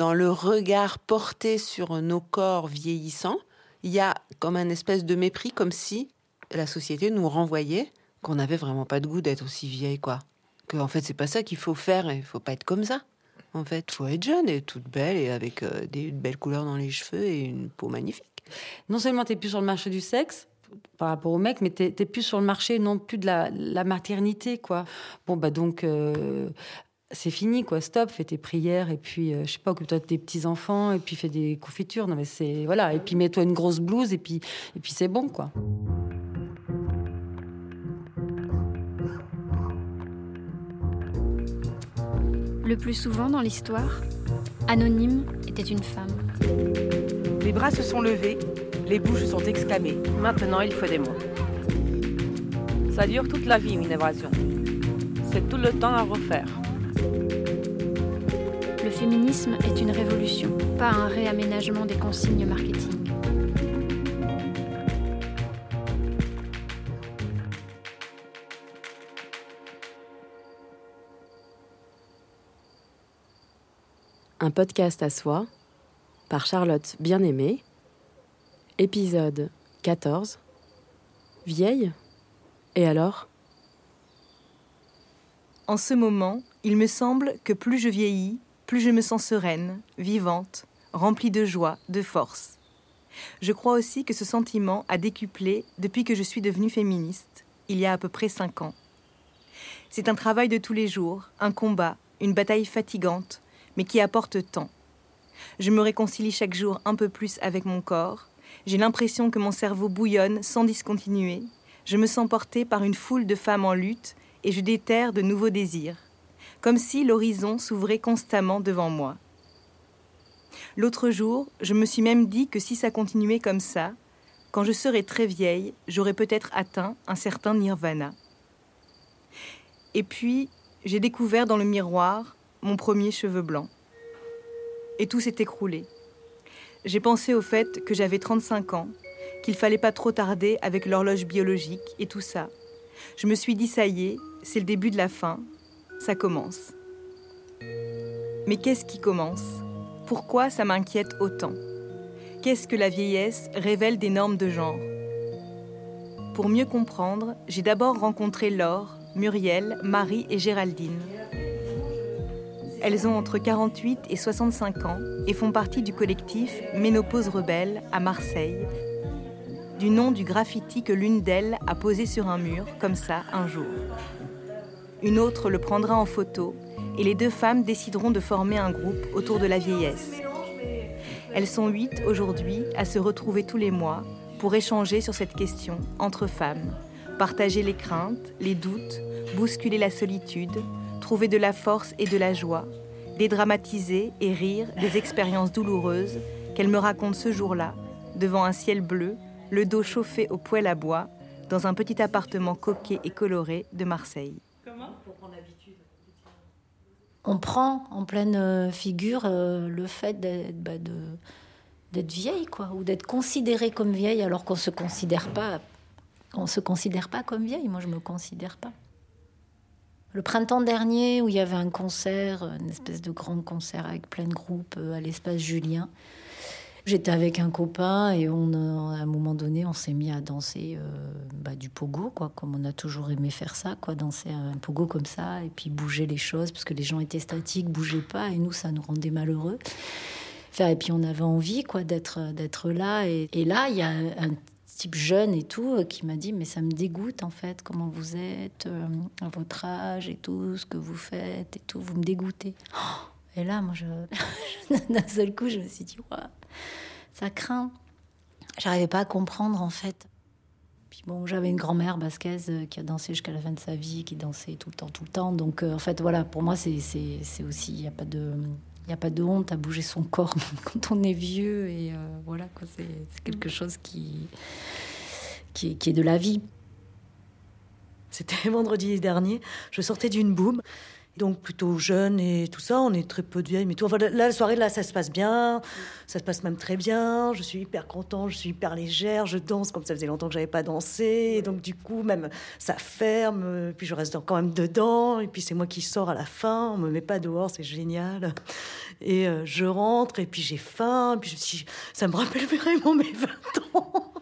Dans le regard porté sur nos corps vieillissants, il y a comme un espèce de mépris, comme si la société nous renvoyait qu'on n'avait vraiment pas de goût d'être aussi vieille, quoi. Que en fait, c'est pas ça qu'il faut faire, il faut pas être comme ça. En fait, faut être jeune et toute belle et avec euh, des belles couleurs dans les cheveux et une peau magnifique. Non seulement tu es plus sur le marché du sexe par rapport au mec, mais tu es, plus sur le marché non plus de la, maternité, quoi. Bon, bah donc, euh, c'est fini, quoi. Stop, fais tes prières et puis, euh, je sais pas, occupe-toi de tes petits-enfants et puis fais des confitures. Non, mais c'est. Voilà. Et puis, mets-toi une grosse blouse et puis, et puis c'est bon, quoi. Le plus souvent dans l'histoire, Anonyme était une femme. Les bras se sont levés, les bouches sont exclamées. Maintenant, il faut des mots. Ça dure toute la vie, une évasion. C'est tout le temps à refaire. Le féminisme est une révolution, pas un réaménagement des consignes marketing. Un podcast à soi par Charlotte Bien-Aimée. Épisode 14. Vieille Et alors? En ce moment, il me semble que plus je vieillis, plus je me sens sereine, vivante, remplie de joie, de force. Je crois aussi que ce sentiment a décuplé depuis que je suis devenue féministe, il y a à peu près cinq ans. C'est un travail de tous les jours, un combat, une bataille fatigante, mais qui apporte tant. Je me réconcilie chaque jour un peu plus avec mon corps. J'ai l'impression que mon cerveau bouillonne sans discontinuer. Je me sens portée par une foule de femmes en lutte et je déterre de nouveaux désirs, comme si l'horizon s'ouvrait constamment devant moi. L'autre jour, je me suis même dit que si ça continuait comme ça, quand je serais très vieille, j'aurais peut-être atteint un certain nirvana. Et puis, j'ai découvert dans le miroir mon premier cheveu blanc. Et tout s'est écroulé. J'ai pensé au fait que j'avais 35 ans, qu'il fallait pas trop tarder avec l'horloge biologique et tout ça. Je me suis dit ça y est, c'est le début de la fin, ça commence. Mais qu'est-ce qui commence? Pourquoi ça m'inquiète autant? Qu'est-ce que la vieillesse révèle des normes de genre? Pour mieux comprendre, j'ai d'abord rencontré Laure, Muriel, Marie et Géraldine. Elles ont entre 48 et 65 ans et font partie du collectif Ménopause Rebelle à Marseille, du nom du graffiti que l'une d'elles a posé sur un mur, comme ça, un jour. Une autre le prendra en photo et les deux femmes décideront de former un groupe autour de la vieillesse. Elles sont huit aujourd'hui à se retrouver tous les mois pour échanger sur cette question entre femmes, partager les craintes, les doutes, bousculer la solitude, trouver de la force et de la joie, dédramatiser et rire des expériences douloureuses qu'elle me raconte ce jour-là, devant un ciel bleu, le dos chauffé au poêle à bois, dans un petit appartement coquet et coloré de Marseille. Comment On prend en pleine euh, figure euh, le fait d'être bah, d'être vieille, quoi, ou d'être considérée comme vieille alors qu'on se considère pas, on se considère pas comme vieille. Moi, je me considère pas. Le printemps dernier, où il y avait un concert, une espèce de grand concert avec plein de groupes euh, à l'espace Julien, j'étais avec un copain et on, à un moment donné, on s'est mis à danser euh, bah, du pogo, quoi, comme on a toujours aimé faire ça, quoi, danser un pogo comme ça et puis bouger les choses parce que les gens étaient statiques, bougeaient pas et nous, ça nous rendait malheureux. et puis on avait envie quoi d'être d'être là et, là il y a un type jeune et tout, euh, qui m'a dit mais ça me dégoûte en fait comment vous êtes euh, à votre âge et tout ce que vous faites et tout, vous me dégoûtez. Oh et là, moi, d'un seul coup, je me suis dit ouais, ça craint. J'arrivais pas à comprendre en fait. Puis bon, j'avais une grand-mère basquaise euh, qui a dansé jusqu'à la fin de sa vie, qui dansait tout le temps, tout le temps. Donc en fait, voilà, pour moi, c'est aussi, il n'y a pas de il n'y a pas de honte à bouger son corps quand on est vieux. Et euh, voilà, c'est quelque mm. chose qui, qui, est de la vie. C'était vendredi dernier, je sortais d'une boum. Donc plutôt jeune et tout ça. On est très peu de vieilles, mais tout. Enfin, là, la soirée, là, ça se passe bien. Ça se passe même très bien. Je suis hyper contente, je suis hyper légère. Je danse comme ça faisait longtemps que j'avais pas dansé. Et donc, du coup, même ça ferme. Puis je reste quand même dedans. Et puis c'est moi qui sors à la fin. On me met pas dehors, c'est génial. Et euh, je rentre et puis j'ai faim. puis je ça me rappelle vraiment mes 20 ans.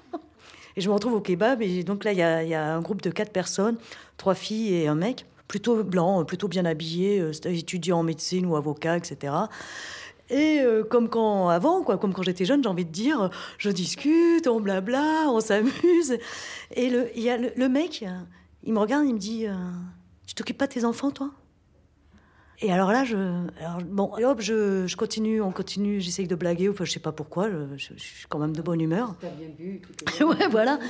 Et je me retrouve au kebab. Et donc là, il y a, un groupe de quatre personnes, trois filles et un mec, plutôt blanc, plutôt bien habillé, euh, étudiant en médecine ou avocat, etc. Et euh, comme quand avant, quoi, comme quand j'étais jeune, j'ai envie de dire, je discute, on blabla, on s'amuse. Et le, y a le, mec, il me regarde, il me dit, tu t'occupes pas de tes enfants, toi? Et alors là, je, bon, hop, je, je, continue, on continue, j'essaye de blaguer, enfin, je sais pas pourquoi, je, suis quand même de bonne humeur. T'as bien bu, ouais, voilà.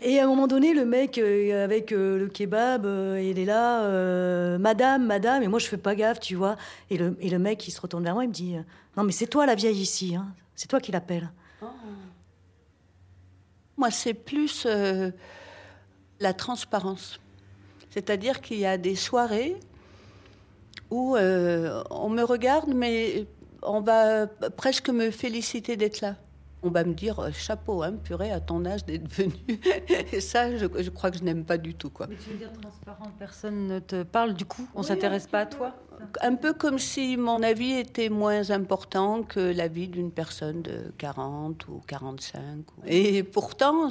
Et à un moment donné, le mec euh, avec euh, le kebab, euh, il est là, Madame, Madame, et moi je fais pas gaffe, tu vois. Et le, et le mec, il se retourne vers moi, il me dit, non mais c'est toi la vieille ici, hein. c'est toi qui l'appelle. Oh. Moi, c'est plus la transparence. C'est-à-dire qu'il y a des soirées où euh, on me regarde, mais on va presque me féliciter d'être là. On va me dire euh, chapeau, hein, purée, à ton âge d'être venu. Et ça, je, crois que je n'aime pas du tout. Quoi. Mais tu veux dire transparent, personne ne te parle du coup On ne s'intéresse pas à toi? Un peu comme si mon avis était moins important que l'avis d'une personne de 40 ou 45. Et pourtant,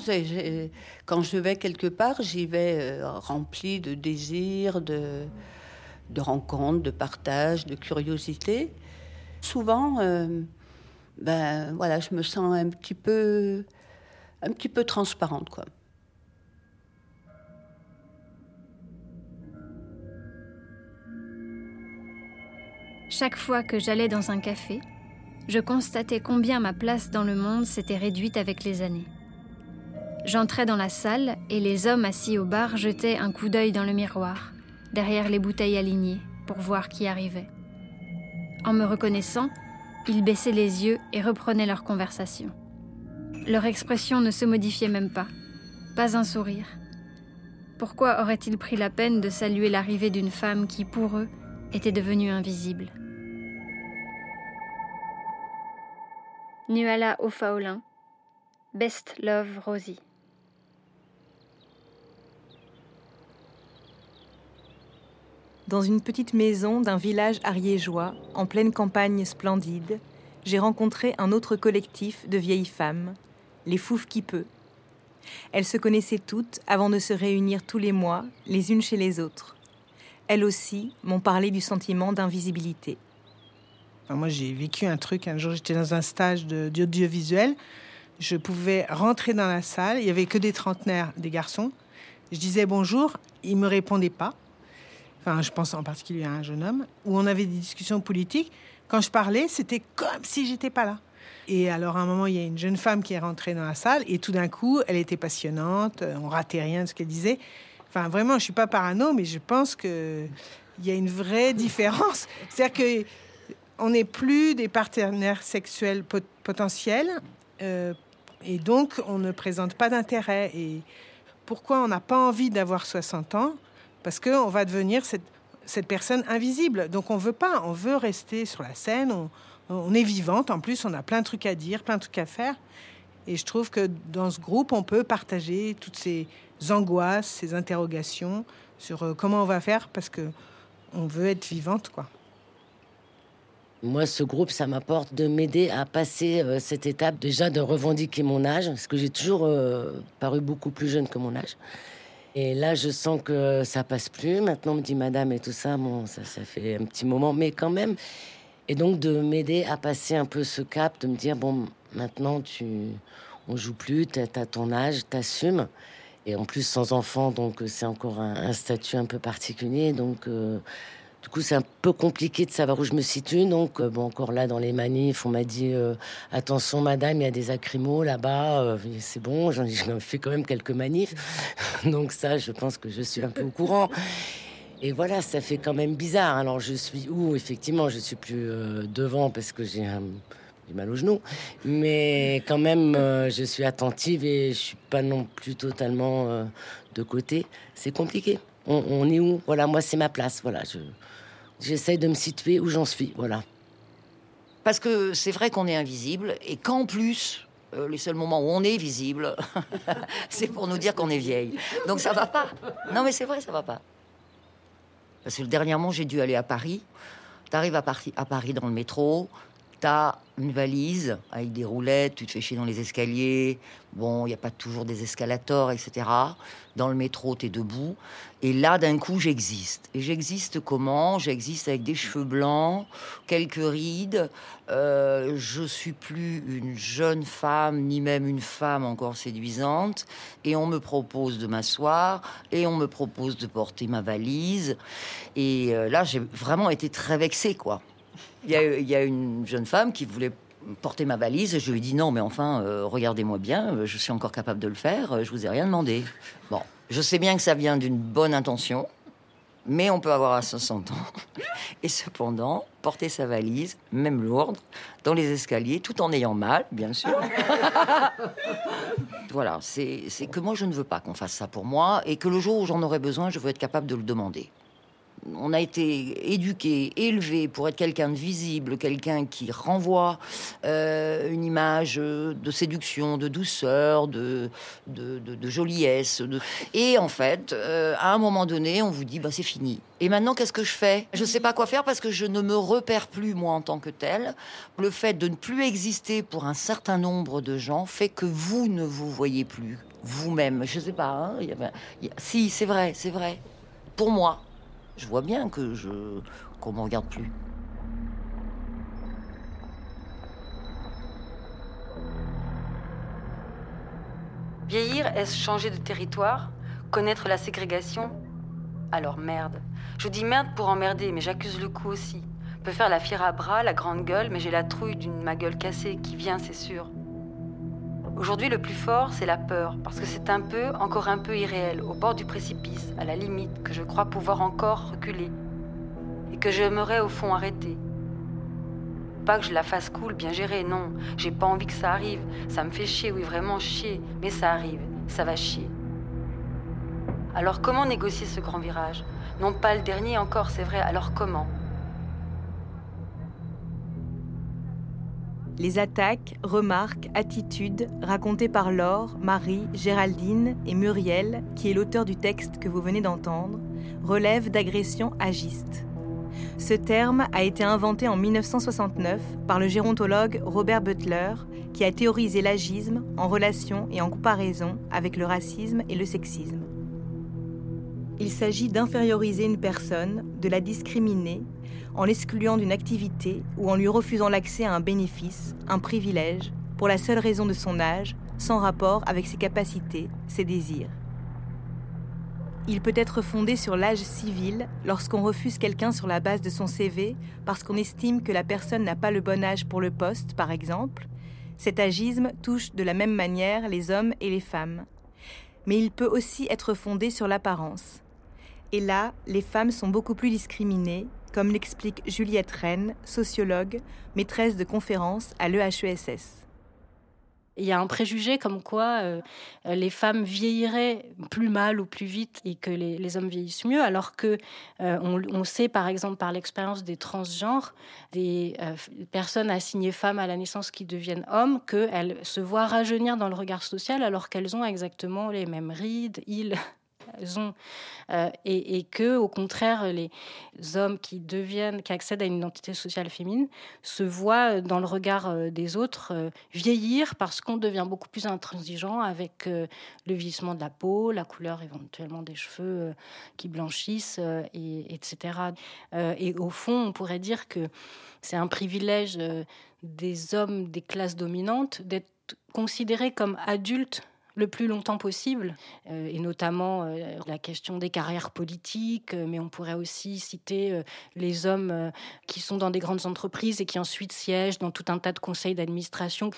quand je vais quelque part, j'y vais euh, rempli de désir, de de rencontres, de partage, de curiosité. Souvent, euh, ben voilà, je me sens un petit peu, un petit peu transparente, quoi. Chaque fois que j'allais dans un café, je constatais combien ma place dans le monde s'était réduite avec les années. J'entrais dans la salle et les hommes assis au bar jetaient un coup d'œil dans le miroir derrière les bouteilles alignées, pour voir qui arrivait. En me reconnaissant, ils baissaient les yeux et reprenaient leur conversation. Leur expression ne se modifiait même pas, pas un sourire. Pourquoi auraient-ils pris la peine de saluer l'arrivée d'une femme qui, pour eux, était devenue invisible? Nuala Ofaolin, Best Love Rosie. Dans une petite maison d'un village ariégeois, en pleine campagne splendide, j'ai rencontré un autre collectif de vieilles femmes, les Fouf qui peut. Elles se connaissaient toutes avant de se réunir tous les mois, les unes chez les autres. Elles aussi m'ont parlé du sentiment d'invisibilité. moi, j'ai vécu un truc. Un jour, j'étais dans un stage d'audiovisuel. Je pouvais rentrer dans la salle. Il y avait que des trentenaires, des garçons. Je disais bonjour. Ils me répondaient pas je pense en particulier à un jeune homme, où on avait des discussions politiques. Quand je parlais, c'était comme si j'étais pas là. Et alors, à un moment, il y a une jeune femme qui est rentrée dans la salle, et tout d'un coup, elle était passionnante, euh, on ratait rien de ce qu'elle disait. Enfin, vraiment, je suis pas parano, mais je pense qu'il y a une vraie différence. C'est-à-dire que on n'est plus des partenaires sexuels potentiels, euh, et donc on ne présente pas d'intérêt. Et pourquoi on n'a pas envie d'avoir 60 ans parce qu'on va devenir cette, personne invisible. Donc on veut pas, on veut rester sur la scène, on, est vivante, en plus on a plein de trucs à dire, plein de trucs à faire. Et je trouve que dans ce groupe, on peut partager toutes ces angoisses, ces interrogations sur euh, comment on va faire parce que on veut être vivante, quoi. Moi, ce groupe, ça m'apporte de m'aider à passer euh, cette étape déjà de revendiquer mon âge, parce que j'ai toujours euh, paru beaucoup plus jeune que mon âge. Et là, je sens que ça passe plus. Maintenant, on me dit madame et tout ça. Bon, ça, ça fait un petit moment, mais quand même. Et donc, de m'aider à passer un peu ce cap, de me dire bon, maintenant, tu, on joue plus, tu as ton âge, t'assumes. Et en plus, sans enfant, donc c'est encore un, statut un peu particulier. Donc, euh, du coup, c'est un peu compliqué de savoir où je me situe. Donc, euh, bon, encore là, dans les manifs, on m'a dit euh, attention, madame, il y a des accrimaux là-bas. Euh, c'est bon, j'en ai fait quand même quelques manifs. donc, ça, je pense que je suis un peu au courant. Et voilà, ça fait quand même bizarre. Alors, je suis où? Effectivement, je suis plus devant parce que j'ai mal au genou. Mais quand même, je suis attentive et je suis pas non plus totalement de côté. C'est compliqué. On, est où? Voilà, moi, c'est ma place. Voilà, je J'essaye de me situer où j'en suis, voilà. Parce que c'est vrai qu'on est invisible et qu'en plus, euh, les seuls moments où on est visible, c'est pour nous dire qu'on est vieille. Donc ça va pas. Non mais c'est vrai, ça va pas. Parce que dernièrement, j'ai dû aller à Paris. T'arrives à, Paris- à Paris dans le métro, t'as une valise avec des roulettes, tu te fais chier dans les escaliers. Bon, il n'y a pas toujours des escalators, etc. Dans le métro, t'es debout. Et là, d'un coup, j'existe. Et j'existe comment? J'existe avec des cheveux blancs, quelques rides. Euh, je suis plus une jeune femme, ni même une femme encore séduisante. Et on me propose de m'asseoir, et on me propose de porter ma valise. Et euh, là, j'ai vraiment été très vexée, quoi. Il y, a, une jeune femme qui voulait porter ma valise. et Je lui dit non, mais enfin, euh, regardez-moi bien, euh, je suis encore capable de le faire, euh, je vous ai rien demandé. Bon, je sais bien que ça vient d'une bonne intention, mais on peut avoir à 60 ans. Et cependant, porter sa valise, même lourde, dans les escaliers, tout en ayant mal, bien sûr. voilà, c'est que moi, je ne veux pas qu'on fasse ça pour moi, et que le jour où j'en aurai besoin, je veux être capable de le demander on a été éduqué, élevé pour être quelqu'un de visible, quelqu'un qui renvoie euh, une image de séduction, de douceur, de, de, joliesse. Et en fait, euh, à un moment donné, on vous dit, bah, c'est fini. Et maintenant, qu'est-ce que je fais? Je ne sais pas quoi faire parce que je ne me repère plus, moi, en tant que tel. Le fait de ne plus exister pour un certain nombre de gens fait que vous ne vous voyez plus vous-même. Je ne sais pas. hein, Si, c'est vrai, c'est vrai. Pour moi, je vois bien que je qu'on me regarde plus. Vieillir, est-ce changer de territoire? Connaître la ségrégation? Alors merde. Je dis merde pour emmerder, mais j'accuse le coup aussi. Peut faire la fière à bras, la grande gueule, mais j'ai la trouille d'une ma gueule cassée qui vient, c'est sûr. Aujourd'hui, le plus fort, c'est la peur, parce que c'est un peu, encore un peu irréel, au bord du précipice, à la limite, que je crois pouvoir encore reculer. Et que j'aimerais au fond arrêter. Pas que je la fasse cool, bien gérée, non. J'ai pas envie que ça arrive. Ça me fait chier, oui, vraiment chier. Mais ça arrive, ça va chier. Alors comment négocier ce grand virage? Non pas le dernier encore, c'est vrai. Alors comment? Les attaques, remarques, attitudes racontées par Laure, Marie, Géraldine et Muriel, qui est l'auteur du texte que vous venez d'entendre, relèvent d'agressions agistes. Ce terme a été inventé en 1969 par le gérontologue Robert Butler, qui a théorisé l'agisme en relation et en comparaison avec le racisme et le sexisme. Il s'agit d'inférioriser une personne, de la discriminer, en l'excluant d'une activité ou en lui refusant l'accès à un bénéfice, un privilège, pour la seule raison de son âge, sans rapport avec ses capacités, ses désirs. Il peut être fondé sur l'âge civil lorsqu'on refuse quelqu'un sur la base de son CV parce qu'on estime que la personne n'a pas le bon âge pour le poste, par exemple. Cet agisme touche de la même manière les hommes et les femmes. Mais il peut aussi être fondé sur l'apparence. Et là, les femmes sont beaucoup plus discriminées, comme l'explique Juliette Rennes, sociologue, maîtresse de conférences à l'EHESS. Il y a un préjugé comme quoi euh, les femmes vieilliraient plus mal ou plus vite et que les, hommes vieillissent mieux, alors que euh, on, sait par exemple par l'expérience des transgenres, des euh, personnes assignées femmes à la naissance qui deviennent hommes, qu'elles se voient rajeunir dans le regard social alors qu'elles ont exactement les mêmes rides, ils euh, et, que au contraire les hommes qui deviennent qui accèdent à une identité sociale féminine se voient dans le regard euh, des autres euh, vieillir parce qu'on devient beaucoup plus intransigeant avec euh, le vieillissement de la peau, la couleur éventuellement des cheveux euh, qui blanchissent, euh, et, etc. Euh, et au fond, on pourrait dire que c'est un privilège euh, des hommes des classes dominantes d'être considérés comme adultes le plus longtemps possible, euh, et notamment euh, la question des carrières politiques, euh, mais on pourrait aussi citer les hommes qui sont dans des grandes entreprises et qui ensuite siègent dans tout un tas de conseils d'administration,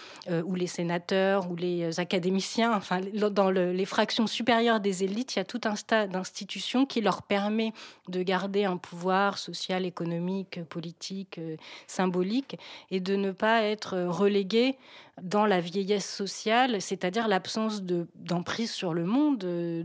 ou les sénateurs, ou les académiciens, enfin, dans le- les fractions supérieures des élites, il y a tout un tas d'institutions qui leur permet de garder un pouvoir social, économique, politique, symbolique, et de ne pas être relégués dans la vieillesse sociale, c'est-à-dire l'absence de- d'emprise sur le monde. euh,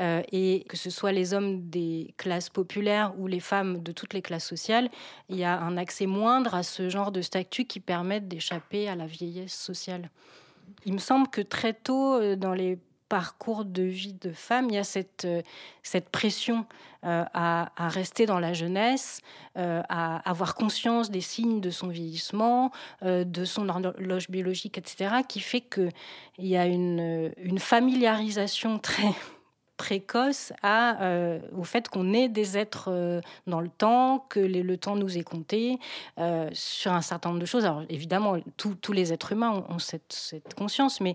euh, et que ce soit les hommes des classes populaires ou les femmes de toutes les classes sociales, il y a un accès moindre à ce genre de statut qui permettent d'échapper à la vieillesse sociale. Il me semble que très tôt, euh, dans les parcours de vie de femmes, il y a cette, euh, cette pression euh, à, rester dans la jeunesse, euh, à avoir conscience des signes de son vieillissement, de son horloge biologique, etc., qui fait qu'il y a une, familiarisation très précoce au fait qu'on est des êtres dans le temps, que le temps nous est compté sur un certain nombre de choses. Alors évidemment, tous- les êtres humains ont, cette, cette conscience, mais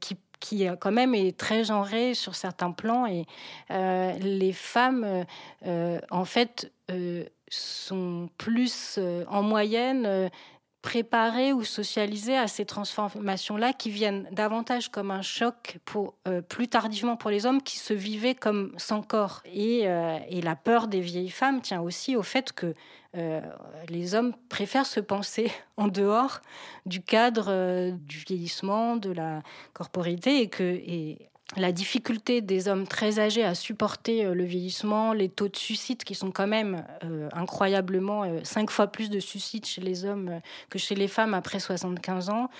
qui qui euh, quand même est très genrée sur certains plans et euh, les femmes euh, en fait sont plus en moyenne préparées ou socialisées à ces transformations-là qui viennent davantage comme un choc pour euh, plus tardivement pour les hommes qui se vivaient comme sans corps. Et, euh, et la peur des vieilles femmes tient aussi au fait que euh, les hommes préfèrent se penser en dehors du cadre du vieillissement, de la corporité, et que la difficulté des hommes très âgés à supporter euh, le vieillissement, les taux de suicide qui sont quand même euh, incroyablement euh, cinq fois plus de suicides chez les hommes que chez les femmes après 75 ans,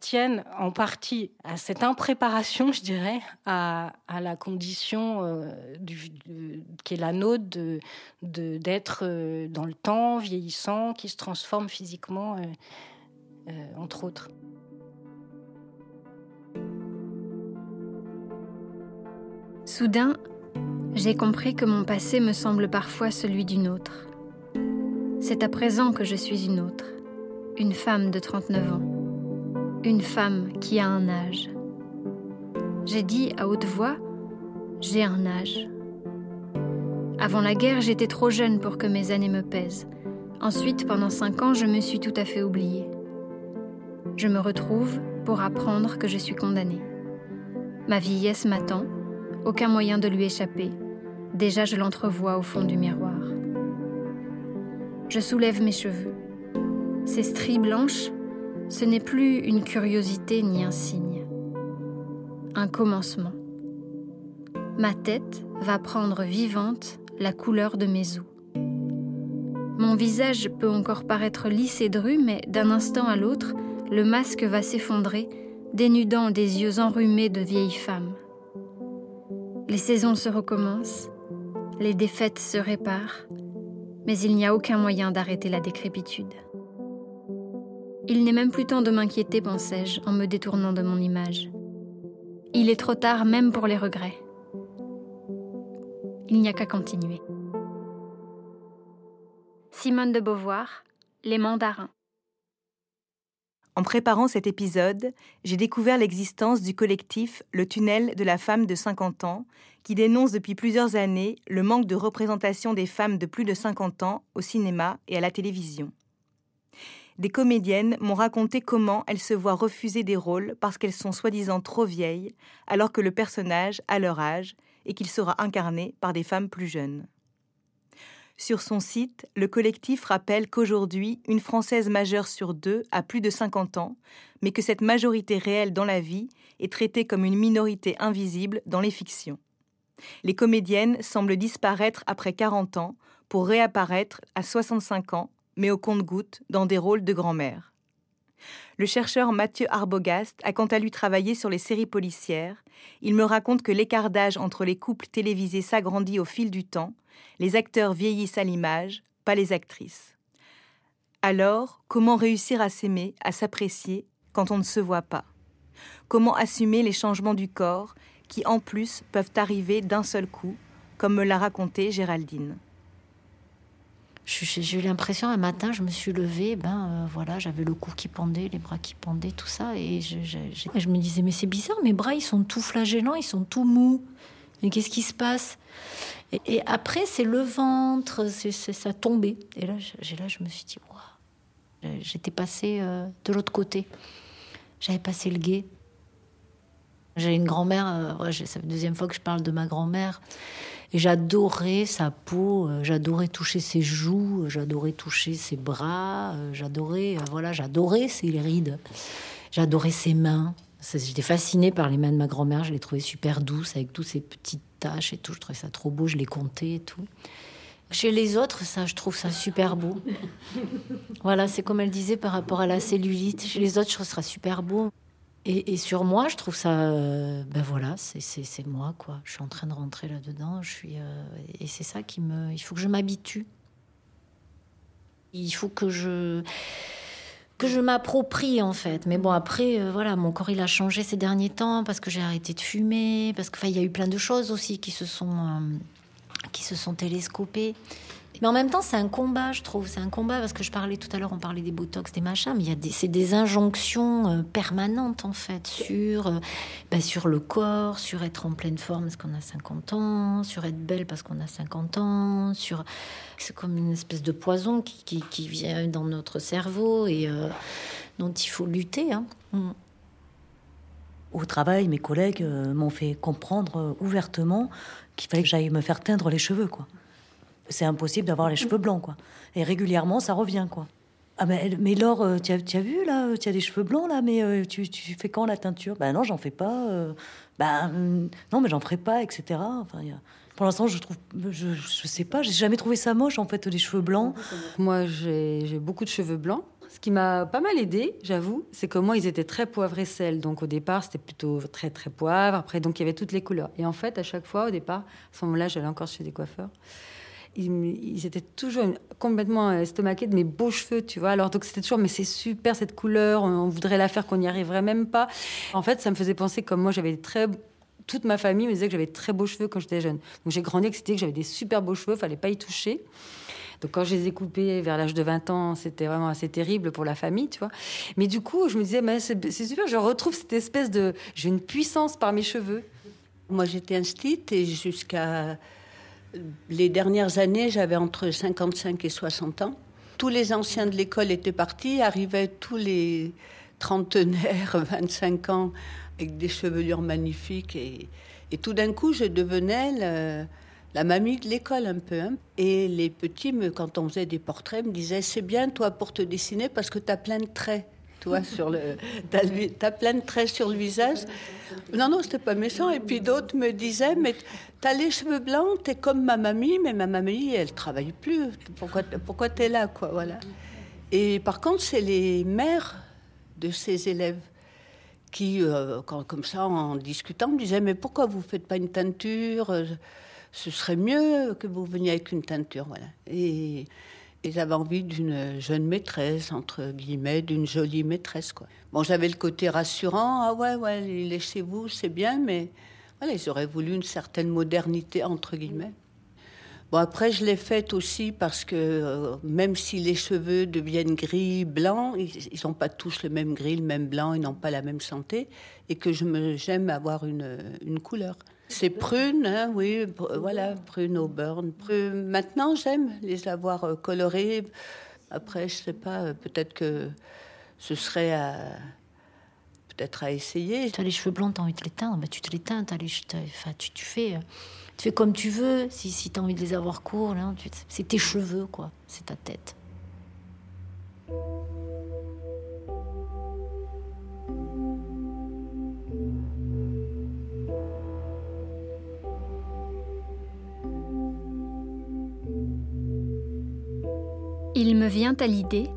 tiennent en partie à cette impréparation, je dirais, à, la condition qui est la nôtre d'être dans le temps, vieillissant, qui se transforme physiquement, entre autres. Soudain, j'ai compris que mon passé me semble parfois celui d'une autre. C'est à présent que je suis une autre, une femme de 39 ans, une femme qui a un âge. J'ai dit à haute voix, j'ai un âge. Avant la guerre, j'étais trop jeune pour que mes années me pèsent. Ensuite, pendant cinq ans, je me suis tout à fait oubliée. Je me retrouve pour apprendre que je suis condamnée. Ma vieillesse m'attend, aucun moyen de lui échapper. Déjà, je l'entrevois au fond du miroir. Je soulève mes cheveux. Ces stries blanches, ce n'est plus une curiosité ni un signe. Un commencement. Ma tête va prendre vivante la couleur de mes os. Mon visage peut encore paraître lisse et dru, mais d'un instant à l'autre, le masque va s'effondrer, dénudant des yeux enrhumés de vieille femme. Les saisons se recommencent, les défaites se réparent, mais il n'y a aucun moyen d'arrêter la décrépitude. Il n'est même plus temps de m'inquiéter, pensais-je, en me détournant de mon image. Il est trop tard même pour les regrets. Il n'y a qu'à continuer. Simone de Beauvoir, Les mandarins. En préparant cet épisode, j'ai découvert l'existence du collectif Le Tunnel de la femme de 50 ans, qui dénonce depuis plusieurs années le manque de représentation des femmes de plus de 50 ans au cinéma et à la télévision. Des comédiennes m'ont raconté comment elles se voient refuser des rôles parce qu'elles sont soi-disant trop vieilles, alors que le personnage a leur âge et qu'il sera incarné par des femmes plus jeunes. Sur son site, le collectif rappelle qu'aujourd'hui, une Française majeure sur deux a plus de 50 ans, mais que cette majorité réelle dans la vie est traitée comme une minorité invisible dans les fictions. Les comédiennes semblent disparaître après 40 ans pour réapparaître à 65 ans, mais au compte-gouttes dans des rôles de grand-mère. Le chercheur Mathieu Arbogast a quant à lui travaillé sur les séries policières. Il me raconte que l'écart d'âge entre les couples télévisés s'agrandit au fil du temps, les acteurs vieillissent à l'image, pas les actrices. Alors, comment réussir à s'aimer, à s'apprécier quand on ne se voit pas? Comment assumer les changements du corps qui, en plus, peuvent arriver d'un seul coup, comme me l'a raconté Géraldine? J'ai eu l'impression un matin, je me suis levée, ben euh, voilà, j'avais le cou qui pendait, les bras qui pendaient, tout ça, et je- je me disais mais c'est bizarre, mes bras ils sont tout flagellants, ils sont tout mous. Mais qu'est-ce qui se passe? Et, après c'est le ventre, c'est ça tombait. Et là, j'ai là je me suis dit waouh, j'étais passée euh, de l'autre côté, j'avais passé le guet. J'ai une grand-mère, euh, c'est la deuxième fois que je parle de ma grand-mère. Et j'adorais sa peau, euh, j'adorais toucher ses joues, euh, j'adorais toucher ses bras, euh, j'adorais, euh, voilà, j'adorais ses rides, j'adorais ses mains, J'étais fascinée par les mains de ma grand-mère, je les trouvais super douces avec toutes ces petites taches et tout. Je trouvais ça trop beau, je les comptais et tout. Chez les autres, ça, je trouve ça super beau. voilà, c'est comme elle disait par rapport à la cellulite. Chez les autres, je trouve ça super beau. Et, sur moi, je trouve ça. Euh, ben voilà, c'est moi, quoi. Je suis en train de rentrer là-dedans. Je suis. Euh, et c'est ça qui me. Il faut que je m'habitue. Il faut que je que je m'approprie en fait. Mais bon après euh, voilà, mon corps il a changé ces derniers temps parce que j'ai arrêté de fumer, parce que il y a eu plein de choses aussi qui se sont qui se sont télescopées. Mais en même temps, c'est un combat, je trouve. C'est un combat parce que je parlais tout à l'heure, on parlait des botox, des machins, mais des, c'est des injonctions euh, permanentes en fait sur, euh, bah, sur le corps, sur être en pleine forme parce qu'on a 50 ans, sur être belle parce qu'on a 50 ans, sur c'est comme une espèce de poison qui, qui, vient dans notre cerveau et euh, dont il faut lutter. Hein. Mm. Au travail, mes collègues m'ont fait comprendre ouvertement qu'il fallait que j'aille me faire teindre les cheveux, quoi. C'est impossible d'avoir les cheveux blancs, quoi. Et régulièrement, ça revient, quoi. Ah mais, mais Laure, euh, tu as, as, vu là, tu as des cheveux blancs là, mais euh, tu, tu, fais quand la teinture? Ben non, j'en fais pas. Euh, ben non, mais j'en ferai pas, etc. Enfin, pour l'instant, je trouve, je, je sais pas, j'ai jamais trouvé ça moche en fait, les cheveux blancs. Moi, j'ai beaucoup de cheveux blancs. Ce qui m'a pas mal aidé, j'avoue, c'est que moi, ils étaient très poivre et sel. Donc au départ, c'était plutôt très très poivre. Après, donc il y avait toutes les couleurs. Et en fait, à chaque fois, au départ, à ce moment-là, j'allais encore chez des coiffeurs. Ils, étaient toujours complètement estomaqués de mes beaux cheveux, tu vois. Alors donc c'était toujours, mais c'est super cette couleur, on voudrait la faire, qu'on n'y arriverait même pas. En fait, ça me faisait penser comme moi, j'avais très toute ma famille me disait que j'avais très beaux cheveux quand j'étais jeune. Donc j'ai grandi avec que j'avais des super beaux cheveux, fallait pas y toucher. Donc quand je les ai coupés vers l'âge de 20 ans, c'était vraiment assez terrible pour la famille, tu vois. Mais du coup, je me disais, mais c'est super, je retrouve cette espèce de... J'ai une puissance par mes cheveux. Moi, j'étais instite et jusqu'à les dernières années, j'avais entre 55 et 60 ans. Tous les anciens de l'école étaient partis, arrivaient tous les trentenaires, 25 ans, avec des chevelures magnifiques. Et, tout d'un coup, je devenais la mamie de l'école un peu. Hein. Et les petits, me, quand on faisait des portraits, me disaient C'est bien, toi, pour te dessiner, parce que tu as plein de traits. Toi, sur le, t'as, as plein de traits sur le visage. Non, non, c'était pas méchant. Et puis d'autres me disaient Mais t'as les cheveux blancs, t'es comme ma mamie, mais ma mamie, elle travaille plus. Pourquoi, pourquoi t'es là, quoi Voilà. Et par contre, c'est les mères de ces élèves qui, euh, comme ça, en discutant, me disaient Mais pourquoi vous faites pas une teinture? Ce serait mieux que vous veniez avec une teinture. Voilà. Et, j'avais envie d'une jeune maîtresse, entre guillemets, d'une jolie maîtresse. Quoi. Bon, j'avais le côté rassurant. Ah ouais, ouais, il est chez vous, c'est bien, mais ils auraient voulu une certaine modernité, entre guillemets. Bon, après, je l'ai faite aussi parce que euh, même si les cheveux deviennent gris, blancs, ils n'ont pas tous le même gris, le même blanc, ils n'ont pas la même santé, et que j'aime avoir une, une couleur. C'est prune, hein, oui, voilà, prune au burn. Maintenant, j'aime les avoir euh, colorées. Après, je sais pas, euh, peut-être que ce serait à peut-être à essayer. Tu as les cheveux blancs, tu as envie de les teindre, bah, tu te les teins, les, enfin, tu, tu, fais, euh, tu fais comme tu veux. Si, si tu as envie de les avoir courts, c'est tes cheveux, quoi, c'est ta tête. Il me vient à l'idée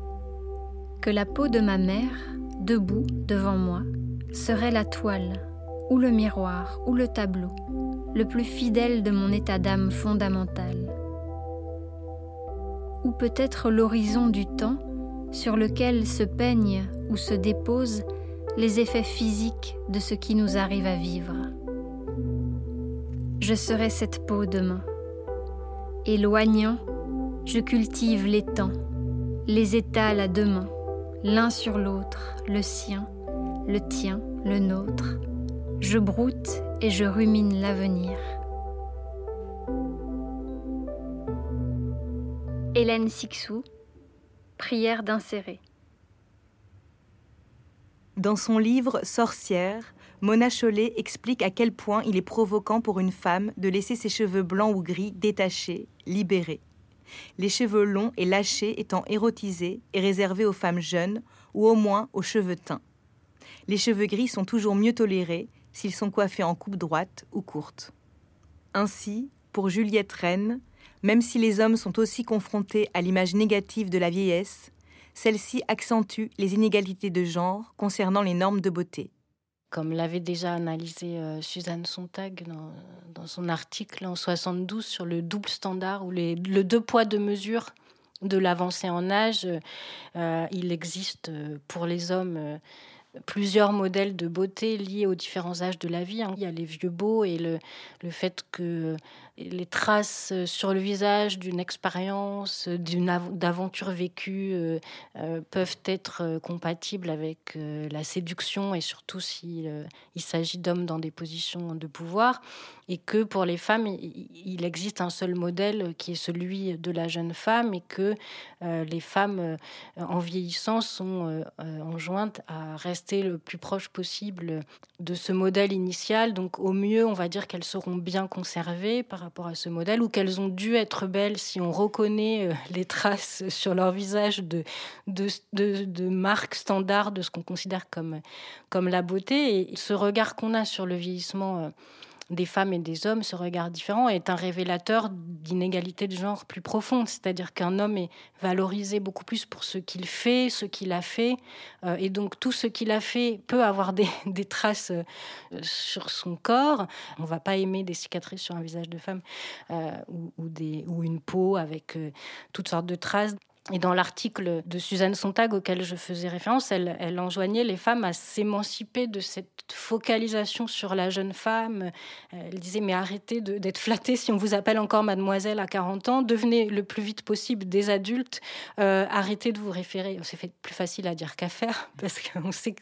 que la peau de ma mère, debout devant moi, serait la toile, ou le miroir, ou le tableau, le plus fidèle de mon état d'âme fondamental. Ou peut-être l'horizon du temps sur lequel se peignent ou se déposent les effets physiques de ce qui nous arrive à vivre. Je serai cette peau demain, éloignant je cultive les temps, les étale à deux mains, l'un sur l'autre, le sien, le tien, le nôtre. Je broute et je rumine l'avenir. Hélène Sixou, prière d'insérer. Dans son livre Sorcière, Mona Chollet explique à quel point il est provoquant pour une femme de laisser ses cheveux blancs ou gris détachés, libérés les cheveux longs et lâchés étant érotisés et réservés aux femmes jeunes ou au moins aux cheveux teints. les cheveux gris sont toujours mieux tolérés s'ils sont coiffés en coupe droite ou courte. Ainsi, pour Juliette Rennes, même si les hommes sont aussi confrontés à l'image négative de la vieillesse, celle-ci accentue les inégalités de genre concernant les normes de beauté. Comme l'avait déjà analysé euh, Suzanne Sontag dans, son article en 72 sur le double standard ou les, le deux poids deux mesures de l'avancée en âge, euh, il existe euh, pour les hommes plusieurs modèles de beauté liés aux différents âges de la vie. Hein. Il y a les vieux beaux et le, le fait que les traces sur le visage d'une expérience, d'une aventure vécue euh, euh, peuvent être euh, compatibles avec la séduction et surtout s'il il s'agit d'hommes dans des positions de pouvoir et que pour les femmes, il existe un seul modèle qui est celui de la jeune femme et que les femmes en vieillissant sont enjointes à rester le plus proche possible de ce modèle initial. Donc au mieux, on va dire qu'elles seront bien conservées par rapport à ce modèle ou qu'elles ont dû être belles si on reconnaît euh, les traces sur leur visage de, de, de, marques standards de ce qu'on considère comme, comme la beauté. Et ce regard qu'on a sur le vieillissement euh, des femmes et des hommes, ce regard différent est un révélateur d'inégalité de genre plus profonde. C'est-à-dire qu'un homme est valorisé beaucoup plus pour ce qu'il fait, ce qu'il a fait. Euh, et donc tout ce qu'il a fait peut avoir des, traces euh, sur son corps. On ne va pas aimer des cicatrices sur un visage de femme euh, ou, une peau avec toutes sortes de traces. Et dans l'article de Suzanne Sontag auquel je faisais référence, elle, enjoignait les femmes à s'émanciper de cette focalisation sur la jeune femme. Elle disait, mais arrêtez d'être flattée si on vous appelle encore mademoiselle à 40 ans, devenez le plus vite possible des adultes, euh, arrêtez de vous référer. C'est fait plus facile à dire qu'à faire, parce qu'on sait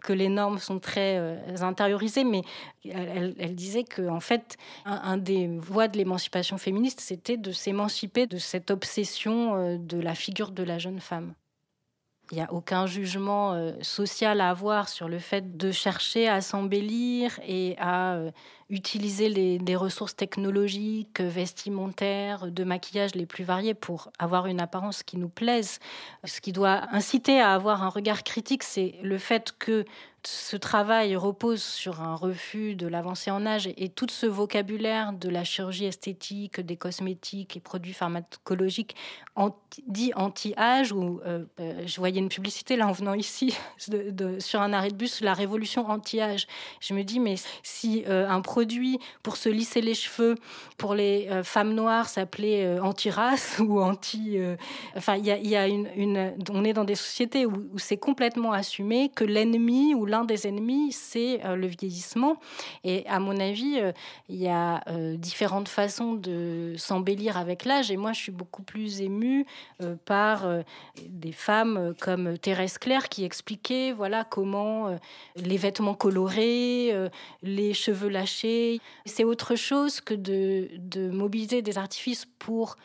que, les normes sont très euh, intériorisées, mais elle, elle, disait que en fait, un, des voies de l'émancipation féministe, c'était de s'émanciper de cette obsession euh, de la figure de la jeune femme. Il n'y a aucun jugement euh, social à avoir sur le fait de chercher à s'embellir et à euh, utiliser les, ressources technologiques, vestimentaires, de maquillage les plus variées pour avoir une apparence qui nous plaise. Ce qui doit inciter à avoir un regard critique, c'est le fait que ce travail repose sur un refus de l'avancée en âge et, tout ce vocabulaire de la chirurgie esthétique, des cosmétiques et produits pharmacologiques dit anti-âge, ou euh, euh, je voyais une publicité là en venant ici sur un arrêt de bus, la révolution anti-âge. Je me dis, mais si euh, un pour se lisser les cheveux pour les femmes noires s'appelait anti-race ou anti... enfin, il y a, une, On est dans des sociétés où, où c'est complètement assumé que l'ennemi ou l'un des ennemis, c'est euh, le vieillissement. Et à mon avis, euh, il y a euh, différentes façons de s'embellir avec l'âge. Et moi, je suis beaucoup plus émue par des femmes comme Thérèse Claire qui expliquait voilà comment les vêtements colorés, les cheveux lâchés, c'est autre chose que de, mobiliser des artifices pour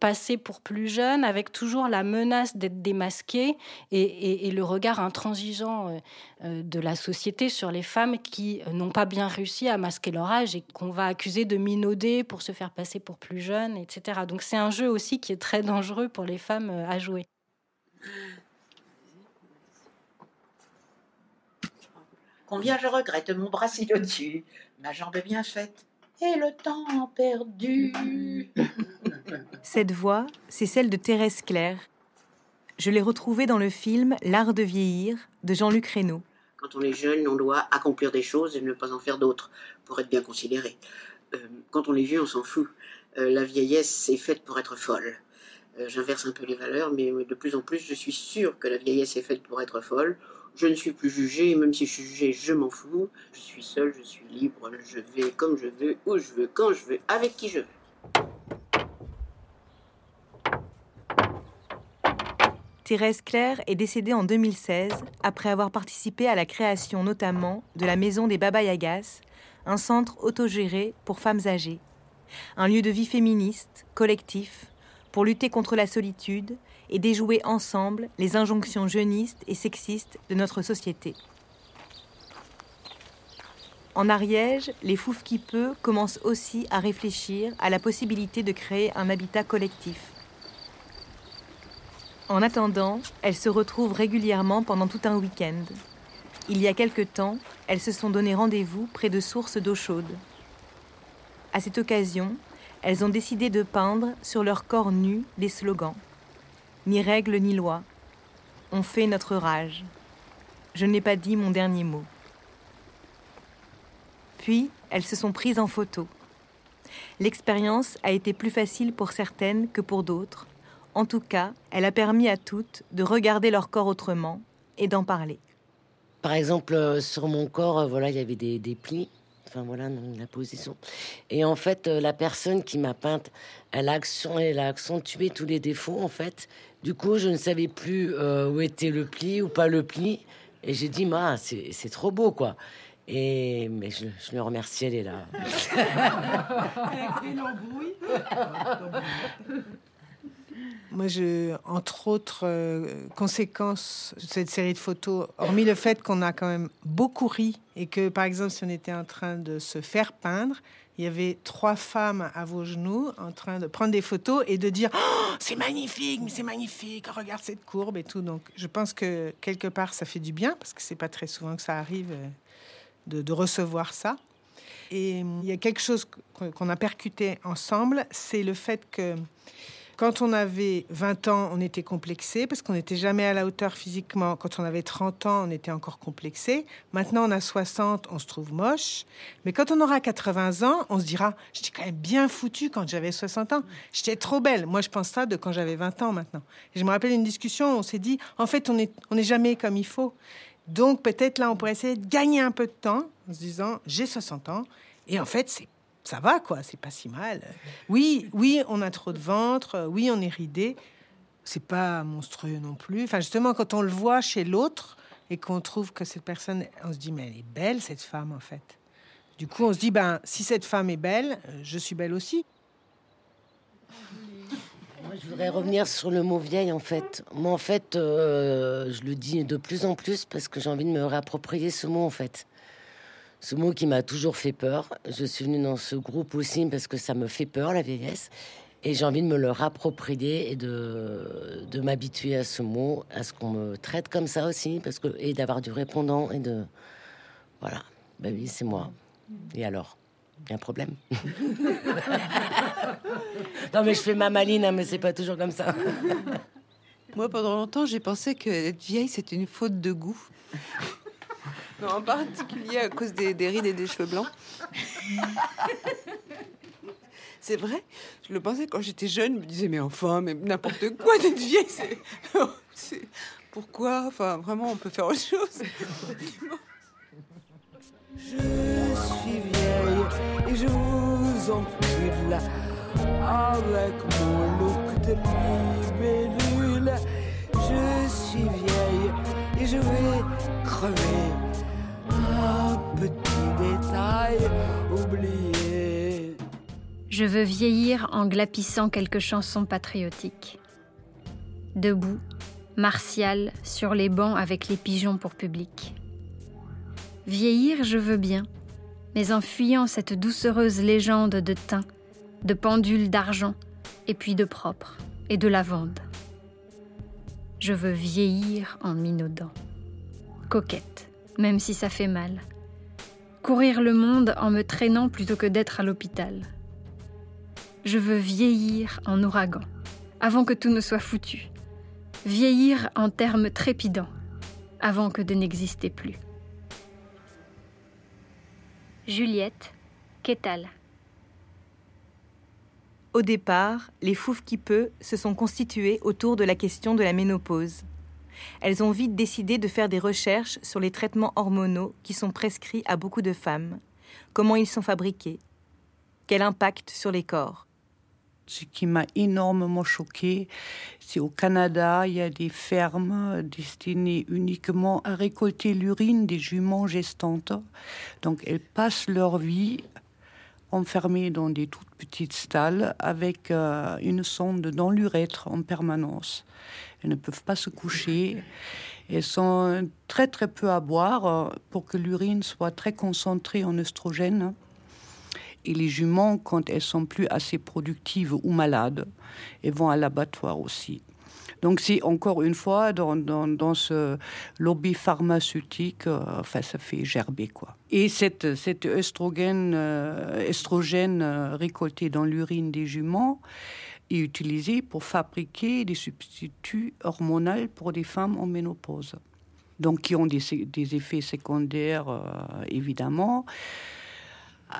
passer pour plus jeune, avec toujours la menace d'être démasqué et, le regard intransigeant de la société sur les femmes qui n'ont pas bien réussi à masquer leur âge et qu'on va accuser de minauder pour se faire passer pour plus jeunes, etc. Donc c'est un jeu aussi qui est très dangereux pour les femmes euh, à jouer. Combien je regrette mon bras si dessus, ma jambe bien faite et le temps perdu. Cette voix, c'est celle de Thérèse Claire. Je l'ai retrouvée dans le film L'art de vieillir de Jean-Luc Reynaud. Quand on est jeune, on doit accomplir des choses et ne pas en faire d'autres pour être bien considéré. Euh, quand on est vieux, on s'en fout. Euh, la vieillesse, c'est faite pour être folle. Euh, j'inverse un peu les valeurs, mais de plus en plus, je suis sûre que la vieillesse est faite pour être folle. Je ne suis plus jugée, même si je suis jugée, je m'en fous. Je suis seule, je suis libre, je vais comme je veux, où je veux, quand je veux, avec qui je veux. Thérèse Claire est décédée en 2016 après avoir participé à la création notamment de la Maison des Baba Yagas, un centre autogéré pour femmes âgées. Un lieu de vie féministe, collectif, pour lutter contre la solitude et déjouer ensemble les injonctions jeunistes et sexistes de notre société. En Ariège, les Fouf qui peut commencent aussi à réfléchir à la possibilité de créer un habitat collectif en attendant, elle se retrouve régulièrement pendant tout un week-end. Il y a quelque temps, elles se sont donné rendez-vous près de sources d'eau chaude. À cette occasion, elles ont décidé de peindre sur leur corps nu des slogans. Ni règle ni loi. On fait notre rage. Je n'ai pas dit mon dernier mot. Puis, elles se sont prises en photo. L'expérience a été plus facile pour certaines que pour d'autres. En tout cas, elle a permis à toutes de regarder leur corps autrement et d'en parler. Par exemple, euh, sur mon corps, euh, voilà, il y avait des, des plis. Enfin voilà la position. Et en fait, euh, la personne qui m'a peinte, elle a accentué tous les défauts en fait. Du coup, je ne savais plus où était le pli ou pas le pli. Et j'ai dit, ma, c'est trop beau quoi. Et mais je, je le remercie, elle est là. Moi, je, entre autres euh, conséquences de cette série de photos, hormis le fait qu'on a quand même beaucoup ri et que, par exemple, si on était en train de se faire peindre, il y avait trois femmes à vos genoux en train de prendre des photos et de dire oh, c'est magnifique, c'est magnifique, regarde cette courbe et tout. Donc, je pense que quelque part, ça fait du bien parce que c'est pas très souvent que ça arrive euh, de, de recevoir ça. Et il y a quelque chose qu'on a percuté ensemble, c'est le fait que quand on avait 20 ans, on était complexé parce qu'on n'était jamais à la hauteur physiquement. Quand on avait 30 ans, on était encore complexé. Maintenant, on a 60, on se trouve moche. Mais quand on aura 80 ans, on se dira, j'étais quand même bien foutu quand j'avais 60 ans. J'étais trop belle. Moi, je pense ça de quand j'avais 20 ans maintenant. Et je me rappelle une discussion où on s'est dit, en fait, on n'est jamais comme il faut. Donc, peut-être là, on pourrait essayer de gagner un peu de temps en se disant, j'ai 60 ans. Et en fait, c'est ça va, quoi, c'est pas si mal. Oui, oui, on a trop de ventre, oui, on est ridé. C'est pas monstrueux non plus. Enfin, justement, quand on le voit chez l'autre et qu'on trouve que cette personne, on se dit, mais elle est belle, cette femme, en fait. Du coup, on se dit, ben, si cette femme est belle, je suis belle aussi. Moi, je voudrais revenir sur le mot vieille, en fait. Moi, en fait, euh, je le dis de plus en plus parce que j'ai envie de me réapproprier ce mot, en fait ce mot qui m'a toujours fait peur. Je suis venue dans ce groupe aussi parce que ça me fait peur, la vieillesse. Et j'ai envie de me le rapproprier et de, de m'habituer à ce mot, à ce qu'on me traite comme ça aussi, parce que, et d'avoir du répondant et de. Voilà. Ben oui, c'est moi. Et alors? Il y a un problème? Non, mais je fais ma maline, hein, mais c'est pas toujours comme ça. Moi, pendant longtemps, j'ai pensé que être vieille, c'était une faute de goût en particulier à cause des, rides et des cheveux blancs. C'est vrai, je le pensais quand j'étais jeune, je me disais, mais enfin, mais n'importe quoi d'être vieille, c'est. Pourquoi Enfin, vraiment, on peut faire autre chose. Je suis vieille et je vous encule avec mon look de libellule. Je suis vieille et je vais crever Je veux vieillir en glapissant quelques chansons patriotiques. Debout, martial, sur les bancs avec les pigeons pour public. Vieillir, je veux bien, mais en fuyant cette doucereuse légende de thym, de pendule d'argent, et puis de propre, et de lavande. Je veux vieillir en minaudant. Coquette, même si ça fait mal. Courir le monde en me traînant plutôt que d'être à l'hôpital. Je veux vieillir en ouragan, avant que tout ne soit foutu. Vieillir en termes trépidants, avant que de n'exister plus. Juliette, Quétal. Au départ, les fouf qui peut se sont constitués autour de la question de la ménopause. Elles ont vite décidé de faire des recherches sur les traitements hormonaux qui sont prescrits à beaucoup de femmes, comment ils sont fabriqués, quel impact sur les corps? Ce qui m'a énormément choqué, c'est au Canada, il y a des fermes destinées uniquement à récolter l'urine des juments gestantes. Donc elles passent leur vie enfermées dans des toutes petites stalles avec euh, une sonde dans l'urètre en permanence. Elles ne peuvent pas se coucher. Elles sont très très peu à boire euh, pour que l'urine soit très concentrée en oestrogène. Et les juments, quand elles sont plus assez productives ou malades, elles vont à l'abattoir aussi. Donc c'est encore une fois dans, dans, ce lobby pharmaceutique, euh, enfin ça fait gerber quoi. Et cette, cet estrogène, euh, estrogène euh, récolté dans l'urine des juments est utilisé pour fabriquer des substituts hormonaux pour des femmes en ménopause. Donc qui ont des, effets secondaires évidemment.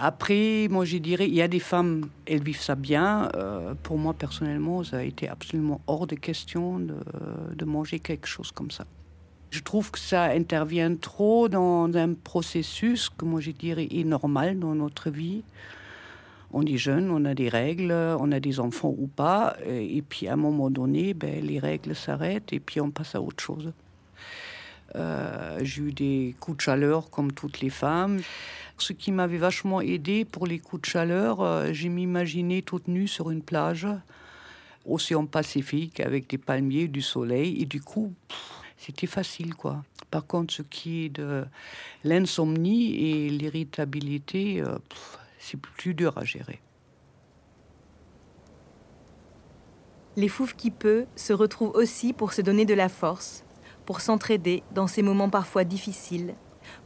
Après, moi, je dirais, il y a des femmes, elles vivent ça bien. Euh, pour moi, personnellement, ça a été absolument hors de question de, manger quelque chose comme ça. Je trouve que ça intervient trop dans un processus que moi, je dirais, est normal dans notre vie. On est jeune, on a des règles, on a des enfants ou pas. Et puis, à un moment donné, ben, les règles s'arrêtent et puis on passe à autre chose. Euh, j'ai eu des coups de chaleur comme toutes les femmes. Ce qui m'avait vachement aidé pour les coups de chaleur, euh, j'ai toute nue sur une plage, océan Pacifique, avec des palmiers, du soleil, et du coup, c'était facile, quoi. Par contre, ce qui est de l'insomnie et l'irritabilité, euh, c'est plus dur à gérer. Les fouves qui peut se retrouvent aussi pour se donner de la force, pour s'entraider dans ces moments parfois difficiles,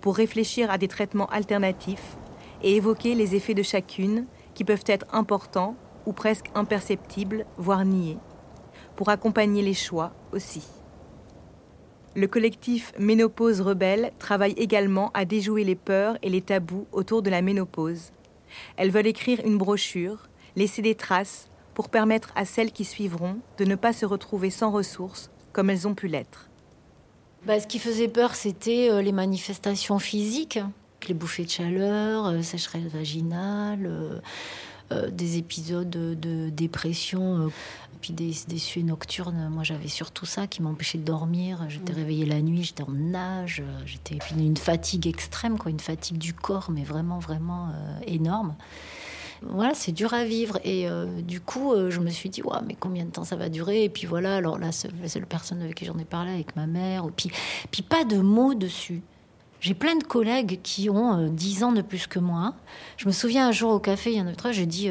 pour réfléchir à des traitements alternatifs et évoquer les effets de chacune qui peuvent être importants ou presque imperceptibles, voire niés, pour accompagner les choix aussi. Le collectif Ménopause Rebelle travaille également à déjouer les peurs et les tabous autour de la ménopause. Elles veulent écrire une brochure, laisser des traces pour permettre à celles qui suivront de ne pas se retrouver sans ressources comme elles ont pu l'être. Bah, ce qui faisait peur, c'était euh, les manifestations physiques, les bouffées de chaleur, euh, sécheresse vaginale, euh, des épisodes de, dépression, puis des, des suées nocturnes. Moi, j'avais surtout ça qui m'empêchait de dormir. J'étais mm. réveillée la nuit, j'étais en nage, j'étais une fatigue extrême, quoi, une fatigue du corps, mais vraiment, vraiment énorme voilà, c'est dur à vivre. Et euh, du coup, euh, je me suis dit, ouais, mais combien de temps ça va durer? Et puis voilà, alors là, c'est la personne avec qui j'en ai parlé, avec ma mère. Puis, puis pas de mots dessus. J'ai plein de collègues qui ont 10 euh, ans de plus que moi. Je me souviens un jour au café, il y en a trois, j'ai dit,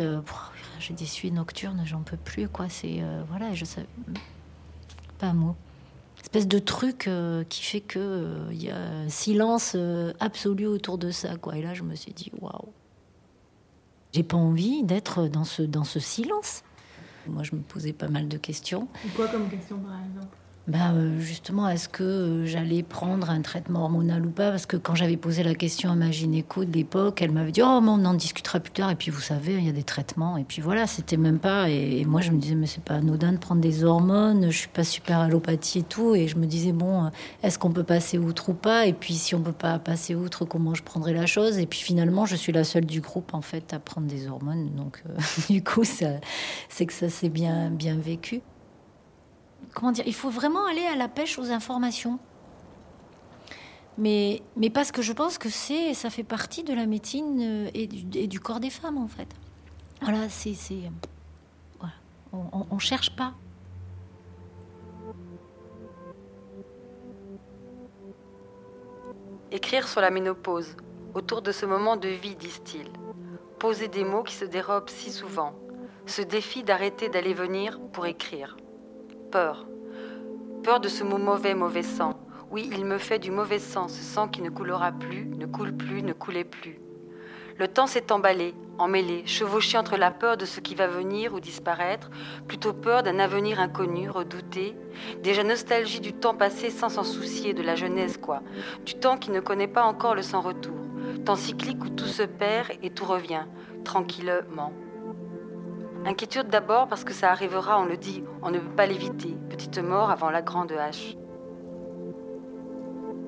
j'ai des suies nocturnes, j'en peux plus, quoi. C'est, voilà, je savais. Pas un mot espèce de truc qui fait que il y a un silence absolu autour de ça quoi et là je me suis dit waouh j'ai pas envie d'être dans ce, dans ce silence. Moi, je me posais pas mal de questions. quoi comme question, par exemple? Bah, euh, justement, est-ce que euh, j'allais prendre un traitement hormonal ou pas? Parce que quand j'avais posé la question à ma gynéco de l'époque, elle m'avait dit Oh, mais on en discutera plus tard. Et puis, vous savez, il y a des traitements. Et puis voilà, c'était même pas. Et, moi, je me disais Mais c'est pas anodin de prendre des hormones. Je suis pas super allopathie et tout. Et je me disais Bon, euh, est-ce qu'on peut passer outre ou pas? Et puis, si on peut pas passer outre, comment je prendrais la chose? Et puis, finalement, je suis la seule du groupe, en fait, à prendre des hormones. Donc, du coup, c'est que ça s'est bien, bien vécu comment dire, il faut vraiment aller à la pêche aux informations. Mais, parce que je pense que c'est, ça fait partie de la médecine euh, et du, corps des femmes, en fait. Voilà, c'est. On ne cherche pas. Écrire sur la ménopause, autour de ce moment de vie, disent-ils. Poser des mots qui se dérobent si souvent. Ce défi d'arrêter d'aller venir pour écrire peur. Peur de ce mot mauvais, mauvais sang. Oui, il me fait du mauvais sang, ce sang qui ne coulera plus, ne coule plus, ne coulait plus. Le temps s'est emballé, emmêlé, chevauché entre la peur de ce qui va venir ou disparaître, plutôt peur d'un avenir inconnu, redouté, déjà nostalgie du temps passé sans s'en soucier, de la jeunesse quoi, du temps qui ne connaît pas encore le sans-retour, temps cyclique où tout se perd et tout revient, tranquillement. Inquiétude d'abord parce que ça arrivera, on le dit, on ne peut pas l'éviter. Petite mort avant la grande hache.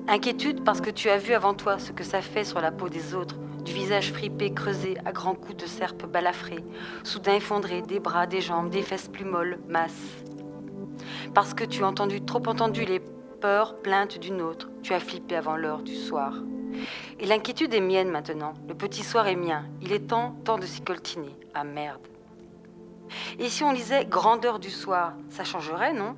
Inquiétude parce que tu as vu avant toi ce que ça fait sur la peau des autres, du visage fripé, creusé à grands coups de serpe balafré, soudain effondré, des bras, des jambes, des fesses plus molles, masses. Parce que tu as entendu, trop entendu les peurs, plaintes d'une autre, tu as flippé avant l'heure du soir. Et l'inquiétude est mienne maintenant, le petit soir est mien, il est temps, temps de s'y coltiner. Ah merde. Et si on lisait Grandeur du soir, ça changerait, non?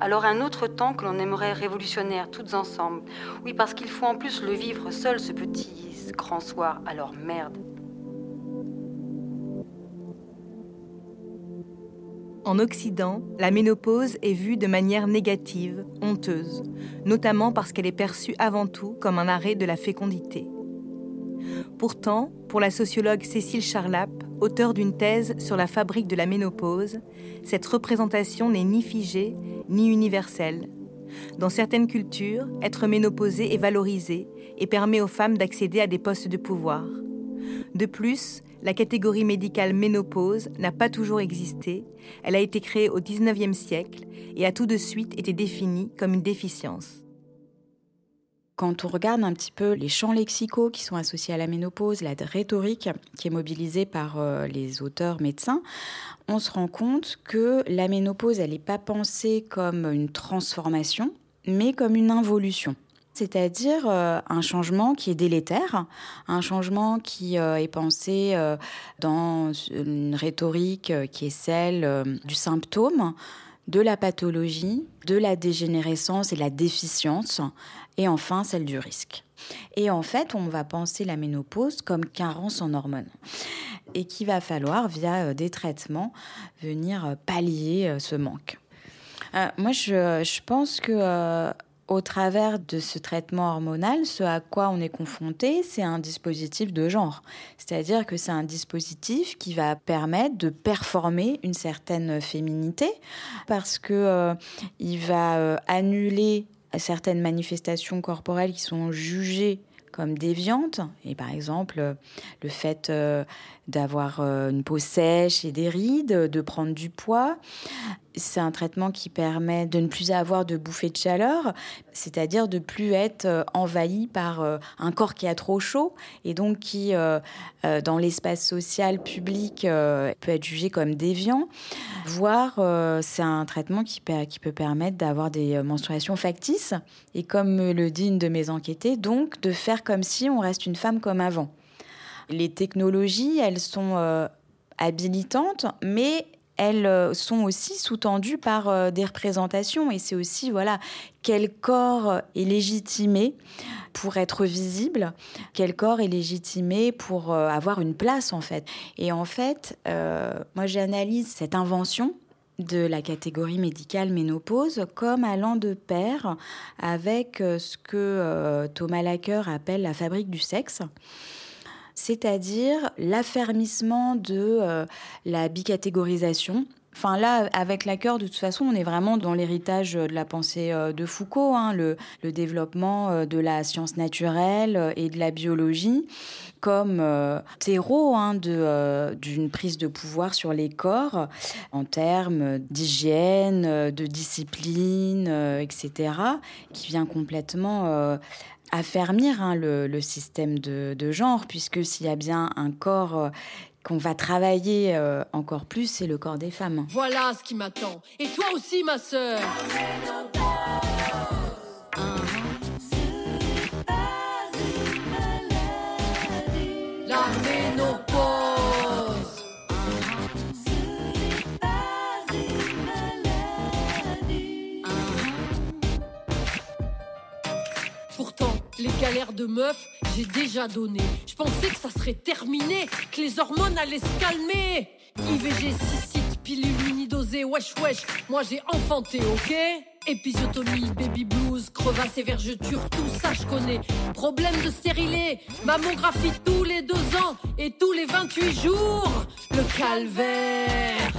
Alors un autre temps que l'on aimerait révolutionnaire toutes ensemble. Oui, parce qu'il faut en plus le vivre seul, ce petit grand soir. Alors merde. En Occident, la ménopause est vue de manière négative, honteuse, notamment parce qu'elle est perçue avant tout comme un arrêt de la fécondité. Pourtant, pour la sociologue Cécile Charlap, auteure d'une thèse sur la fabrique de la ménopause, cette représentation n'est ni figée ni universelle. Dans certaines cultures, être ménopausée est valorisé et permet aux femmes d'accéder à des postes de pouvoir. De plus, la catégorie médicale ménopause n'a pas toujours existé, elle a été créée au XIXe siècle et a tout de suite été définie comme une déficience. Quand on regarde un petit peu les champs lexicaux qui sont associés à la ménopause, la rhétorique qui est mobilisée par euh, les auteurs médecins, on se rend compte que la ménopause, elle n'est pas pensée comme une transformation, mais comme une involution. C'est-à-dire euh, un changement qui est délétère, un changement qui euh, est pensé dans une rhétorique qui est celle du symptôme, de la pathologie, de la dégénérescence et la déficience, et enfin celle du risque. Et en fait, on va penser la ménopause comme carence en hormones et qu'il va falloir, via des traitements, venir pallier ce manque. moi, je, je, pense que au travers de ce traitement hormonal, ce à quoi on est confronté, c'est un dispositif de genre. C'est-à-dire que c'est un dispositif qui va permettre de performer une certaine féminité parce que euh, il va euh, annuler certaines manifestations corporelles qui sont jugées comme déviantes. Et par exemple, le fait euh, d'avoir euh, une peau sèche et des rides, de prendre du poids. C'est un traitement qui permet de ne plus avoir de bouffées de chaleur, c'est-à-dire de plus être euh, envahi par euh, un corps qui a trop chaud et donc qui, dans l'espace social public, peut être jugé comme déviant. Voire, c'est un traitement qui, peut permettre d'avoir des menstruations factices et, comme le dit une de mes enquêtées, donc de faire comme si on reste une femme comme avant. Les technologies, elles sont euh, habilitantes, mais elles euh, sont aussi sous-tendues par euh, des représentations. Et c'est aussi, voilà, quel corps est légitimé pour être visible, quel corps est légitimé pour avoir une place, en fait. Et en fait, moi, j'analyse cette invention de la catégorie médicale ménopause comme allant de pair avec ce que Thomas Lacker appelle la fabrique du sexe c'est-à-dire l'affermissement de euh, la bicatégorisation. Enfin là, avec la cœur, de toute façon, on est vraiment dans l'héritage de la pensée euh, de Foucault, hein, le, développement euh, de la science naturelle et de la biologie comme terreau hein, d'une prise de pouvoir sur les corps en termes d'hygiène, de discipline, etc., qui vient complètement affermir hein, le, système de, genre, puisque s'il y a bien un corps euh, qu'on va travailler euh, encore plus, c'est le corps des femmes. Voilà ce qui m'attend. Et toi aussi, ma sœur. Les galères de meuf, j'ai déjà donné. Je pensais que ça serait terminé, que les hormones allaient se calmer. IVG, cystite, pilule unidosée, wesh wesh, moi j'ai enfanté, ok? Épisiotomie, baby blues, crevasse et vergeture, tout ça je connais. Problème de stérilet, mammographie tous les deux ans et tous les 28 jours. Le calvaire.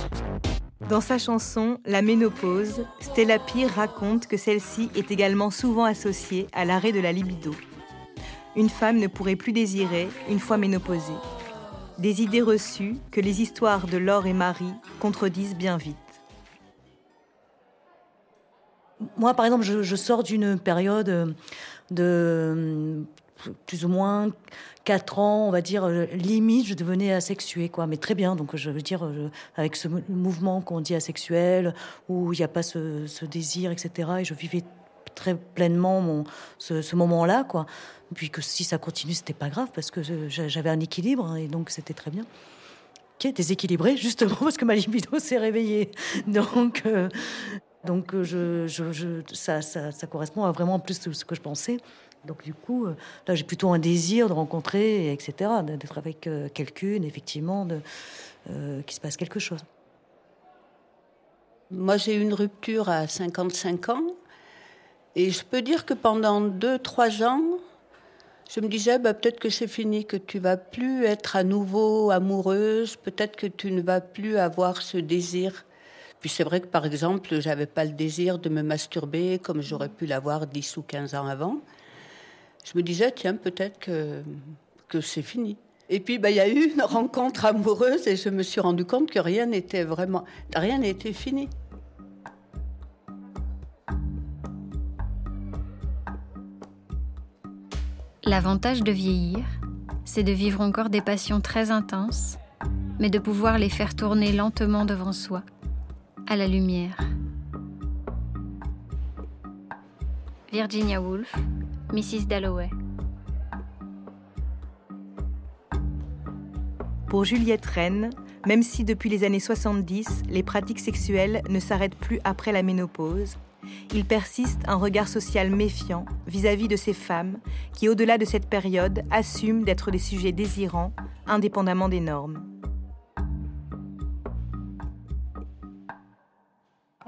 Dans sa chanson La ménopause, Stella Pire raconte que celle-ci est également souvent associée à l'arrêt de la libido. Une femme ne pourrait plus désirer une fois ménopausée. Des idées reçues que les histoires de Laure et Marie contredisent bien vite. Moi, par exemple, je, sors d'une période de plus ou moins 4 ans, on va dire, euh, limite, je devenais asexuée, quoi. Mais très bien, donc je veux dire, euh, avec ce mouvement qu'on dit asexuel, où il n'y a pas ce, désir, etc. Et je vivais très pleinement mon, ce, moment-là, quoi. Puis que si ça continue, c'était pas grave, parce que j'avais un équilibre, hein, et donc c'était très bien qui est déséquilibré justement parce que ma libido s'est réveillée. Donc, euh, donc je, je, ça, ça, correspond à vraiment plus de ce que je pensais. Donc du coup, euh, là, j'ai plutôt un désir de rencontrer, etc., d'être avec euh, quelqu'une, effectivement, de, euh, qu'il se passe quelque chose. Moi, j'ai eu une rupture à 55 ans. Et je peux dire que pendant 2-3 ans, je me disais, bah, peut-être que c'est fini, que tu vas plus être à nouveau amoureuse, peut-être que tu ne vas plus avoir ce désir. Puis c'est vrai que, par exemple, j'avais pas le désir de me masturber comme j'aurais pu l'avoir 10 ou 15 ans avant. Je me disais, tiens, peut-être que, que c'est fini. Et puis, bah, il y a eu une rencontre amoureuse et je me suis rendu compte que rien n'était vraiment, rien n'était fini. L'avantage de vieillir, c'est de vivre encore des passions très intenses, mais de pouvoir les faire tourner lentement devant soi, à la lumière. Virginia Woolf, Mrs. Dalloway. Pour Juliette Rennes, même si depuis les années 70, les pratiques sexuelles ne s'arrêtent plus après la ménopause, il persiste un regard social méfiant vis-à-vis de ces femmes qui, au-delà de cette période, assument d'être des sujets désirants, indépendamment des normes.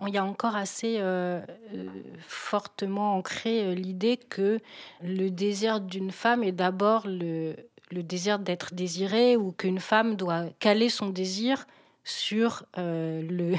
il y a encore assez euh, euh, fortement ancré euh, l'idée que le désir d'une femme est d'abord le, désir d'être désirée ou qu'une femme doit caler son désir sur le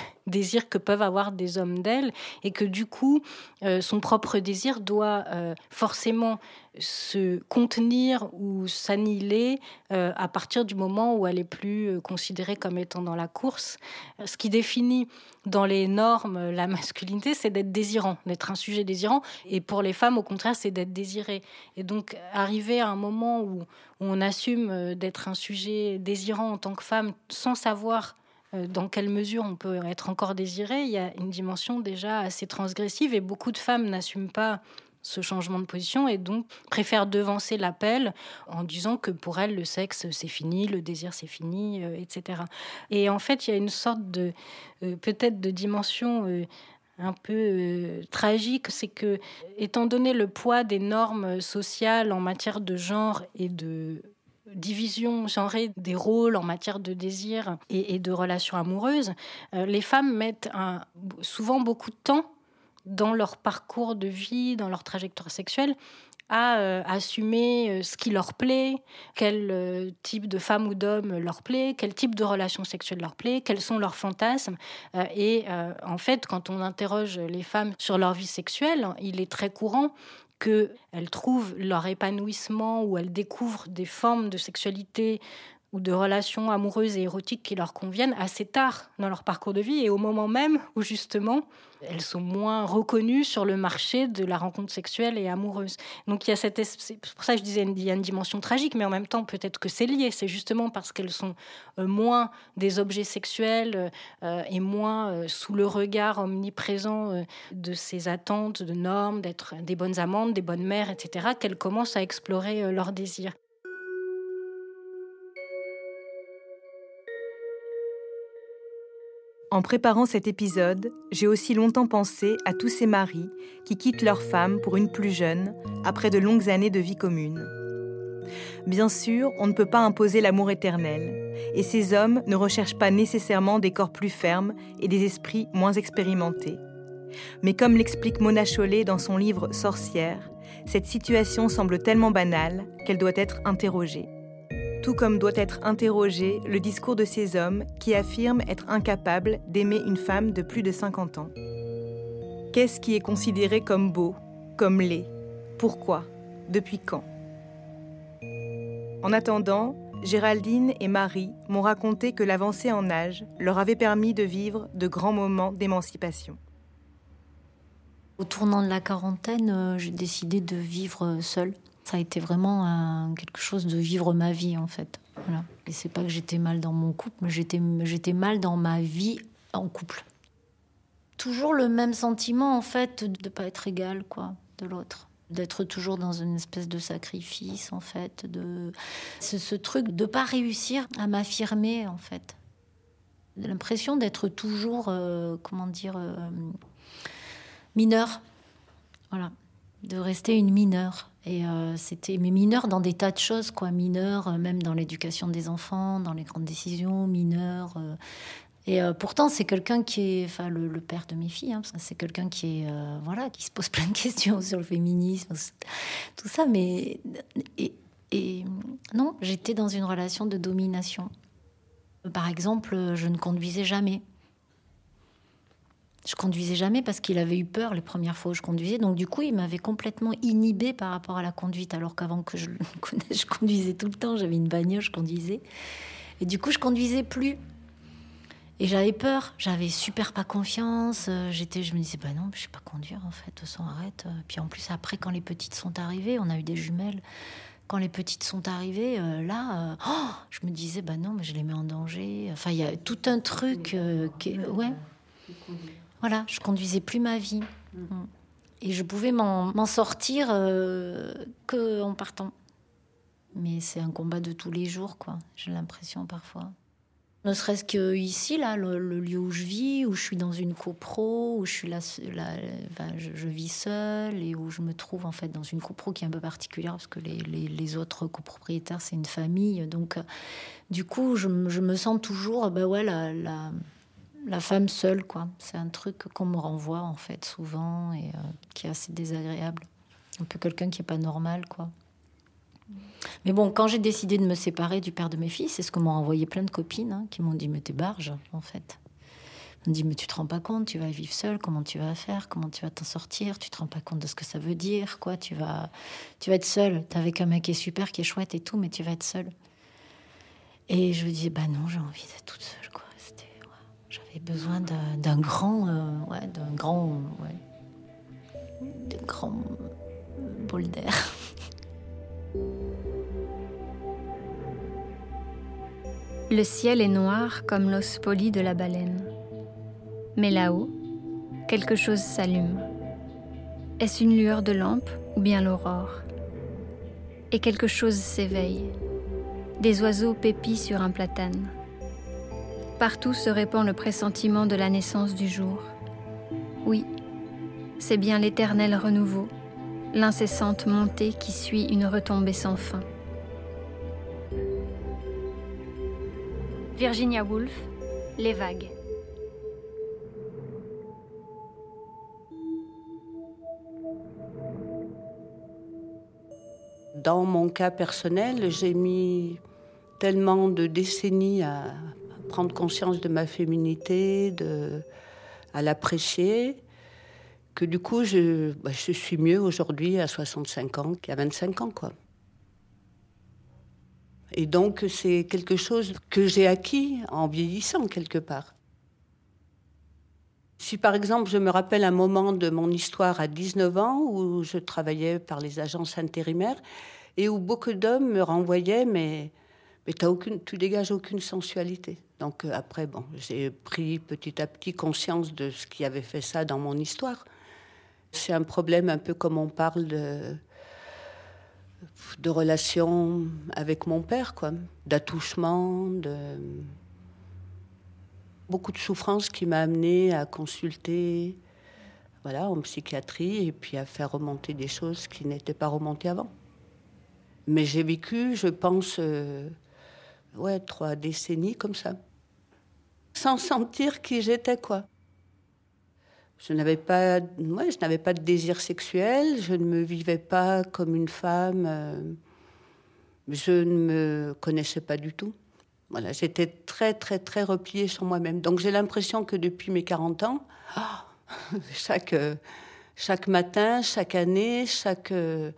que peuvent avoir des hommes d'elle et que du coup euh, son propre désir doit euh, forcément se contenir ou s'annihiler à partir du moment où elle est plus considérée comme étant dans la course. Ce qui définit dans les normes la masculinité, c'est d'être désirant, d'être un sujet désirant. Et pour les femmes, au contraire, c'est d'être désiré. Et donc, arriver à un moment où on assume d'être un sujet désirant en tant que femme sans savoir euh, dans quelle mesure on peut être encore désiré, il y a une dimension déjà assez transgressive et beaucoup de femmes n'assument pas ce changement de position et donc préfèrent devancer l'appel en disant que pour elles le sexe c'est fini, le désir c'est fini, euh, etc. Et en fait il y a une sorte de euh, peut-être de dimension un peu tragique, c'est que étant donné le poids des normes sociales en matière de genre et de division genrée des rôles en matière de désir et, de relations amoureuses, euh, les femmes mettent souvent beaucoup de temps dans leur parcours de vie, dans leur trajectoire sexuelle, à euh, assumer euh, ce qui leur plaît, quel type de femme ou d'homme leur plaît, quel type de relation sexuelle leur plaît, quels sont leurs fantasmes. et en fait, quand on interroge les femmes sur leur vie sexuelle, il est très courant qu'elles trouvent leur épanouissement ou elles découvrent des formes de sexualité ou de relations amoureuses et érotiques qui leur conviennent assez tard dans leur parcours de vie et au moment même où justement elles sont moins reconnues sur le marché de la rencontre sexuelle et amoureuse. Donc il y a cette c'est pour ça que je disais il y a une dimension tragique, mais en même temps peut-être que c'est lié. C'est justement parce qu'elles sont euh, moins des objets sexuels euh, et moins euh, sous le regard omniprésent de ces attentes, de normes, d'être des bonnes amantes, des bonnes mères, etc., qu'elles commencent à explorer leurs désirs. En préparant cet épisode, j'ai aussi longtemps pensé à tous ces maris qui quittent leur femme pour une plus jeune après de longues années de vie commune. Bien sûr, on ne peut pas imposer l'amour éternel, et ces hommes ne recherchent pas nécessairement des corps plus fermes et des esprits moins expérimentés. Mais comme l'explique Mona Chollet dans son livre Sorcière, cette situation semble tellement banale qu'elle doit être interrogée tout comme doit être interrogé le discours de ces hommes qui affirment être incapables d'aimer une femme de plus de 50 ans. Qu'est-ce qui est considéré comme beau, comme laid? Pourquoi? Depuis quand? En attendant, Géraldine et Marie m'ont raconté que l'avancée en âge leur avait permis de vivre de grands moments d'émancipation. Au tournant de la quarantaine, euh, j'ai décidé de vivre seule. Ça a été vraiment quelque chose de vivre ma vie en fait. Et c'est pas que j'étais mal dans mon couple, mais j'étais, mal dans ma vie en couple. Toujours le même sentiment en fait de pas être égal quoi de l'autre. D'être toujours dans une espèce de sacrifice en fait de ce, ce truc de pas réussir à m'affirmer en fait. L'impression d'être toujours euh, comment dire euh, mineur. Voilà. De rester une mineure euh, c'était mais mineur dans des tas de choses, quoi. Mineur, euh, même dans l'éducation des enfants, dans les grandes décisions, mineur. Euh, Et pourtant, c'est quelqu'un qui est, enfin, le, père de mes filles, hein, c'est quelqu'un qui est, voilà, qui se pose plein de questions sur le féminisme, tout ça. Mais et non, j'étais dans une relation de domination. Par exemple, je ne conduisais jamais. Je conduisais jamais parce qu'il avait eu peur les premières fois où je conduisais. Donc du coup, il m'avait complètement inhibé par rapport à la conduite, alors qu'avant que je le connaisse, je conduisais tout le temps. J'avais une bagnole, je conduisais. Et du coup, je conduisais plus. Et j'avais peur, j'avais super pas confiance. euh, J'étais, je me disais, bah non, je sais pas conduire en fait, sans arrête. Euh, Puis en plus, après, quand les petites sont arrivées, on a eu des jumelles. Quand les petites sont arrivées, euh, là, oh, je me disais, bah non, mais je les mets en danger. Enfin, il y a tout un truc euh, qui, ouais. Voilà, je conduisais plus ma vie. Mm. Et je pouvais m'en sortir euh, que en partant. Mais c'est un combat de tous les jours, quoi. J'ai l'impression parfois. Ne serait-ce que ici, là, le, le lieu où je vis, où je suis dans une copro, où je suis là, je, je vis seule et où je me trouve en fait dans une copro qui est un peu particulière parce que les, les- les autres copropriétaires c'est une famille. Donc, euh, du coup, je, me- je me sens toujours, bah ouais, la, la, la femme seule, quoi. C'est un truc qu'on me renvoie en fait souvent et euh, qui est assez désagréable. Un peu quelqu'un qui est pas normal, quoi. Mais bon, quand j'ai décidé de me séparer du père de mes filles, c'est ce que m'ont envoyé plein de copines hein, qui m'ont dit Mais t'es barge, en fait. M'ont dit Mais tu te rends pas compte, tu vas vivre seule, comment tu vas faire, comment tu vas t'en sortir, tu te rends pas compte de ce que ça veut dire, quoi. Tu vas, tu vas être seule. T'es avec un mec qui est super, qui est chouette et tout, mais tu vas être seule. Et je me disais Bah non, j'ai envie d'être toute seule. Besoin d'un grand, euh, ouais, d'un grand, ouais, d'un grand bol d'air. Le ciel est noir comme l'os poli de la baleine. Mais là-haut, quelque chose s'allume. Est-ce une lueur de lampe ou bien l'aurore? Et quelque chose s'éveille. Des oiseaux pépient sur un platane. Partout se répand le pressentiment de la naissance du jour. Oui, c'est bien l'éternel renouveau, l'incessante montée qui suit une retombée sans fin. Virginia Woolf, Les vagues. Dans mon cas personnel, j'ai mis tellement de décennies à prendre conscience de ma féminité, de, à l'apprécier, que du coup, je, bah, je suis mieux aujourd'hui à 65 ans qu'à 25 ans. Quoi. Et donc, c'est quelque chose que j'ai acquis en vieillissant quelque part. Si par exemple je me rappelle un moment de mon histoire à 19 ans où je travaillais par les agences intérimaires et où beaucoup d'hommes me renvoyaient mais mais tu dégages aucune sensualité. Donc euh, après bon, j'ai pris petit à petit conscience de ce qui avait fait ça dans mon histoire. C'est un problème un peu comme on parle de de relations avec mon père quoi, d'attouchement, de beaucoup de souffrance qui m'a amené à consulter voilà, en psychiatrie et puis à faire remonter des choses qui n'étaient pas remontées avant. Mais j'ai vécu, je pense, euh, ouais, trois décennies comme ça, sans sentir qui j'étais, quoi. Je n'avais pas, ouais, je n'avais pas de désir sexuel, je ne me vivais pas comme une femme, euh, je ne me connaissais pas du tout. Voilà, j'étais très, très, très repliée sur moi-même. Donc j'ai l'impression que depuis mes 40 ans, ah, chaque, euh, chaque matin, chaque année, chaque, euh,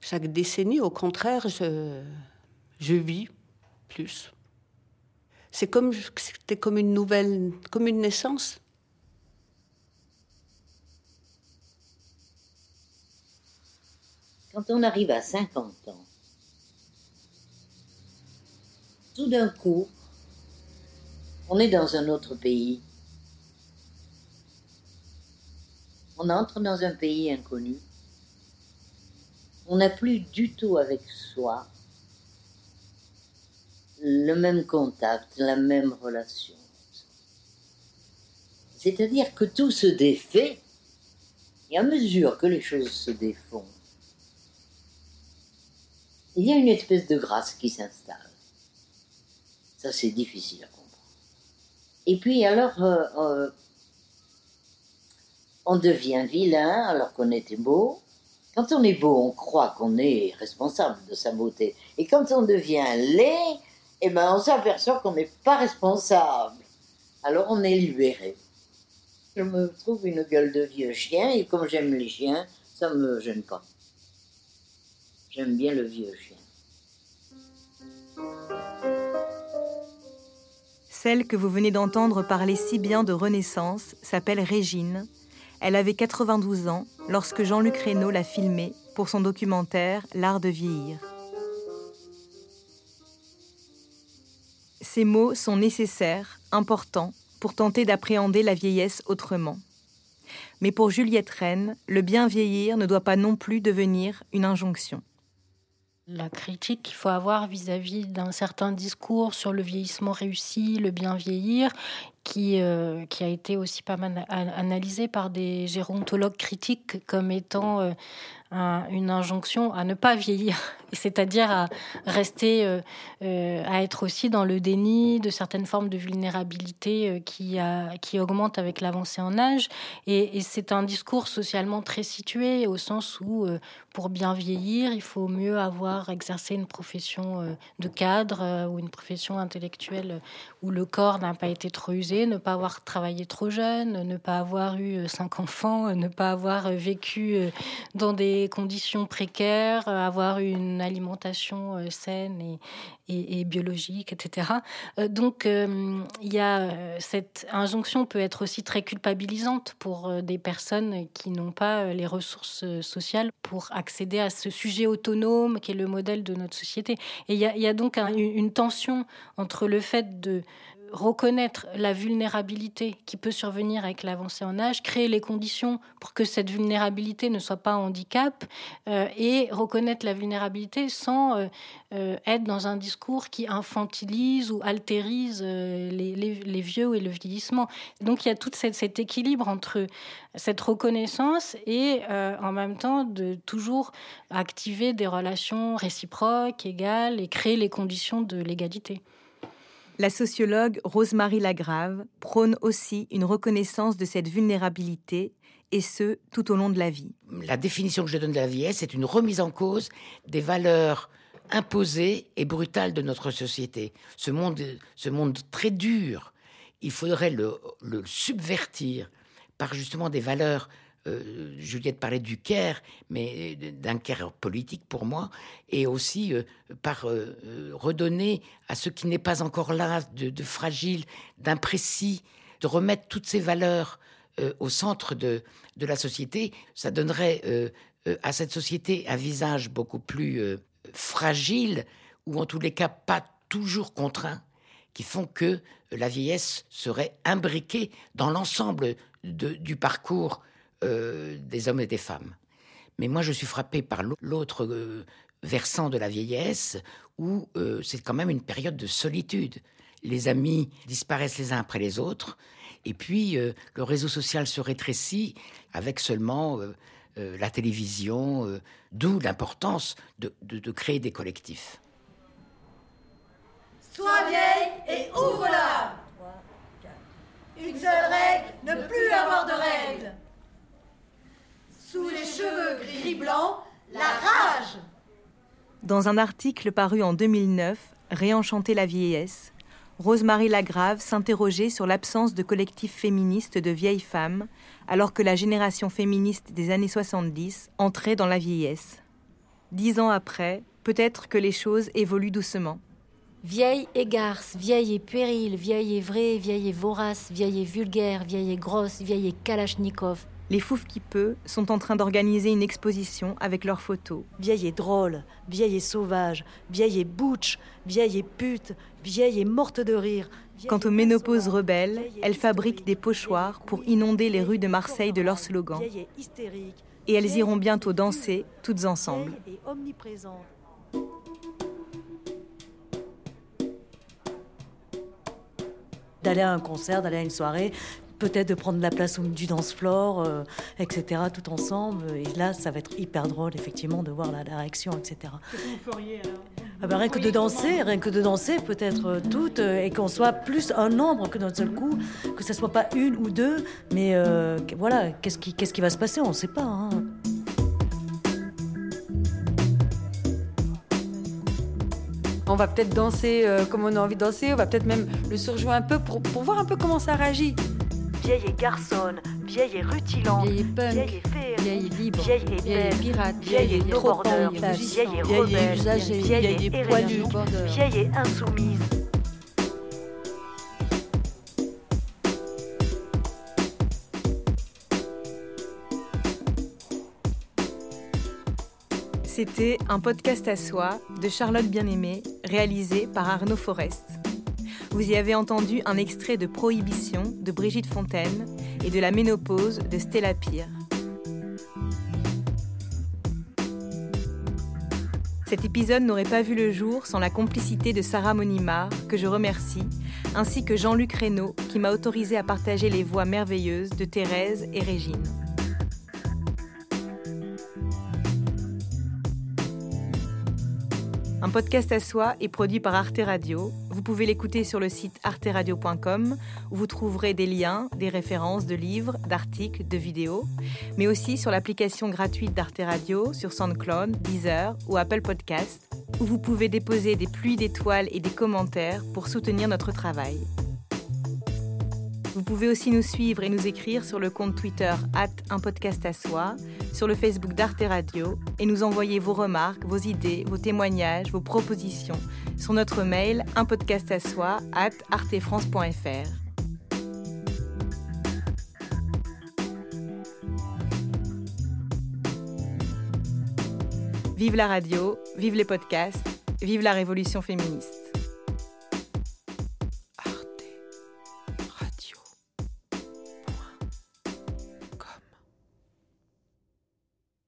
chaque décennie, au contraire, je, je vis plus. C'est comme, c'était comme une nouvelle, comme une naissance. Quand on arrive à 50 ans, tout d'un coup, on est dans un autre pays. On entre dans un pays inconnu. On n'a plus du tout avec soi le même contact, la même relation. C'est-à-dire que tout se défait, et à mesure que les choses se défont, il y a une espèce de grâce qui s'installe. Ça, c'est difficile à comprendre. Et puis alors, euh, euh, on devient vilain alors qu'on était beau. Quand on est beau, on croit qu'on est responsable de sa beauté. Et quand on devient laid, eh ben, on s'aperçoit qu'on n'est pas responsable. Alors on est libéré. Je me trouve une gueule de vieux chien et comme j'aime les chiens, ça me gêne pas. J'aime bien le vieux chien. Celle que vous venez d'entendre parler si bien de Renaissance s'appelle Régine. Elle avait 92 ans lorsque Jean-Luc Reynaud l'a filmée pour son documentaire L'art de vieillir. Ces mots sont nécessaires, importants, pour tenter d'appréhender la vieillesse autrement. Mais pour Juliette Rennes, le bien vieillir ne doit pas non plus devenir une injonction la critique qu'il faut avoir vis-à-vis d'un certain discours sur le vieillissement réussi, le bien vieillir, qui, euh, a été aussi pas mal analysé par des gérontologues critiques comme étant euh, une injonction à ne pas vieillir, c'est-à-dire à rester, euh, euh, à être aussi dans le déni de certaines formes de vulnérabilité euh, qui, qui augmentent avec l'avancée en âge. Et, c'est un discours socialement très situé au sens où, pour bien vieillir, il faut mieux avoir exercé une profession de cadre ou une profession intellectuelle où le corps n'a pas été trop usé, ne pas avoir travaillé trop jeune, ne pas avoir eu cinq enfants, ne pas avoir vécu dans des conditions précaires, avoir une alimentation euh, saine et, biologique, etc. Euh, donc, il y a cette injonction peut être aussi très culpabilisante pour des personnes qui n'ont pas les ressources sociales pour accéder à ce sujet autonome qui est le modèle de notre société. Et il y a, donc une tension entre le fait de reconnaître la vulnérabilité qui peut survenir avec l'avancée en âge, créer les conditions pour que cette vulnérabilité ne soit pas un handicap euh, et reconnaître la vulnérabilité sans euh, euh, être dans un discours qui infantilise ou altérise les, vieux et le vieillissement. Donc il y a tout cet équilibre entre cette reconnaissance et en même temps de toujours activer des relations réciproques, égales et créer les conditions de l'égalité. La sociologue Rosemary Lagrave prône aussi une reconnaissance de cette vulnérabilité, et ce, tout au long de la vie. La définition que je donne de la vieillesse, c'est une remise en cause des valeurs imposées et brutales de notre société. Ce monde, ce monde très dur, il faudrait le, le subvertir par justement des valeurs euh, Juliette parlait du Caire, mais d'un Caire politique pour moi, et aussi euh, par euh, redonner à ce qui n'est pas encore là de, fragile, d'imprécis, de remettre toutes ces valeurs au centre de, la société. Ça donnerait à cette société un visage beaucoup plus fragile, ou en tous les cas pas toujours contraint, qui font que la vieillesse serait imbriquée dans l'ensemble du parcours euh, des hommes et des femmes. Mais moi, je suis frappé par l'autre euh, versant de la vieillesse, où euh, c'est quand même une période de solitude. Les amis disparaissent les uns après les autres, et puis le réseau social se rétrécit avec seulement la télévision, d'où l'importance de, de créer des collectifs. Sois vieille et ouvre-la Une seule règle, ne plus avoir de règles sous les cheveux gris-blanc, la rage Dans un article paru en 2009, Réenchanter la vieillesse, Rosemary Lagrave s'interrogeait sur l'absence de collectifs féministes de vieilles femmes, alors que la génération féministe des années 70 entrait dans la vieillesse. Dix ans après, peut-être que les choses évoluent doucement. Vieille et garce, vieille et puérile, vieille et vraie, vieille et vorace, vieille et vulgaire, vieille et grosse, vieille et kalachnikov, les Fouf qui peut sont en train d'organiser une exposition avec leurs photos. Vieille et drôle, vieille et sauvage, vieille et butch, vieille et pute, vieille et morte de rire. Quant aux ménopauses rebelles, elles fabriquent des pochoirs pour inonder les rues de Marseille de leurs slogans. Et elles iront bientôt danser toutes ensemble. d'aller à un concert, d'aller à une soirée, peut-être de prendre la place du dance floor, euh, etc., tout ensemble. Et là, ça va être hyper drôle, effectivement, de voir la, réaction, etc. Qu'est-ce que vous feriez alors Ah ben, rien que de danser, rien que de danser, peut-être euh, toutes, euh, et qu'on soit plus un nombre que d'un seul coup, que ce soit pas une ou deux, mais euh, que- voilà, qu'est-ce qui, qu'est-ce qui va se passer, on ne sait pas. hein. On va peut-être danser euh, comme on a envie de danser, on va peut-être même le surjouer un peu pour, pour voir un peu comment ça réagit. Vieille et garçonne, vieille et rutilante, Vieille et punk, vieille et féerique, vieille et libre, vieille et vieille belle, pirate, vieille et vieille et no trop border, en classe, vieille et vieille et rebelle, usagée, vieille et poilue, vieille et insoumise. C'était un podcast à soi de Charlotte Bien-Aimée, réalisé par Arnaud Forest. Vous y avez entendu un extrait de Prohibition de Brigitte Fontaine et de La ménopause de Stella Pire. Cet épisode n'aurait pas vu le jour sans la complicité de Sarah Monimard, que je remercie, ainsi que Jean-Luc Reynaud, qui m'a autorisé à partager les voix merveilleuses de Thérèse et Régine. Podcast à soi est produit par Arte Radio. Vous pouvez l'écouter sur le site arteradio.com où vous trouverez des liens, des références de livres, d'articles, de vidéos, mais aussi sur l'application gratuite d'Arte Radio sur SoundCloud, Deezer ou Apple Podcast où vous pouvez déposer des pluies d'étoiles et des commentaires pour soutenir notre travail. Vous pouvez aussi nous suivre et nous écrire sur le compte Twitter podcast à soi, sur le Facebook d'Arte Radio et nous envoyer vos remarques, vos idées, vos témoignages, vos propositions sur notre mail un podcast à soi at artefrance.fr. Vive la radio, vive les podcasts, vive la révolution féministe.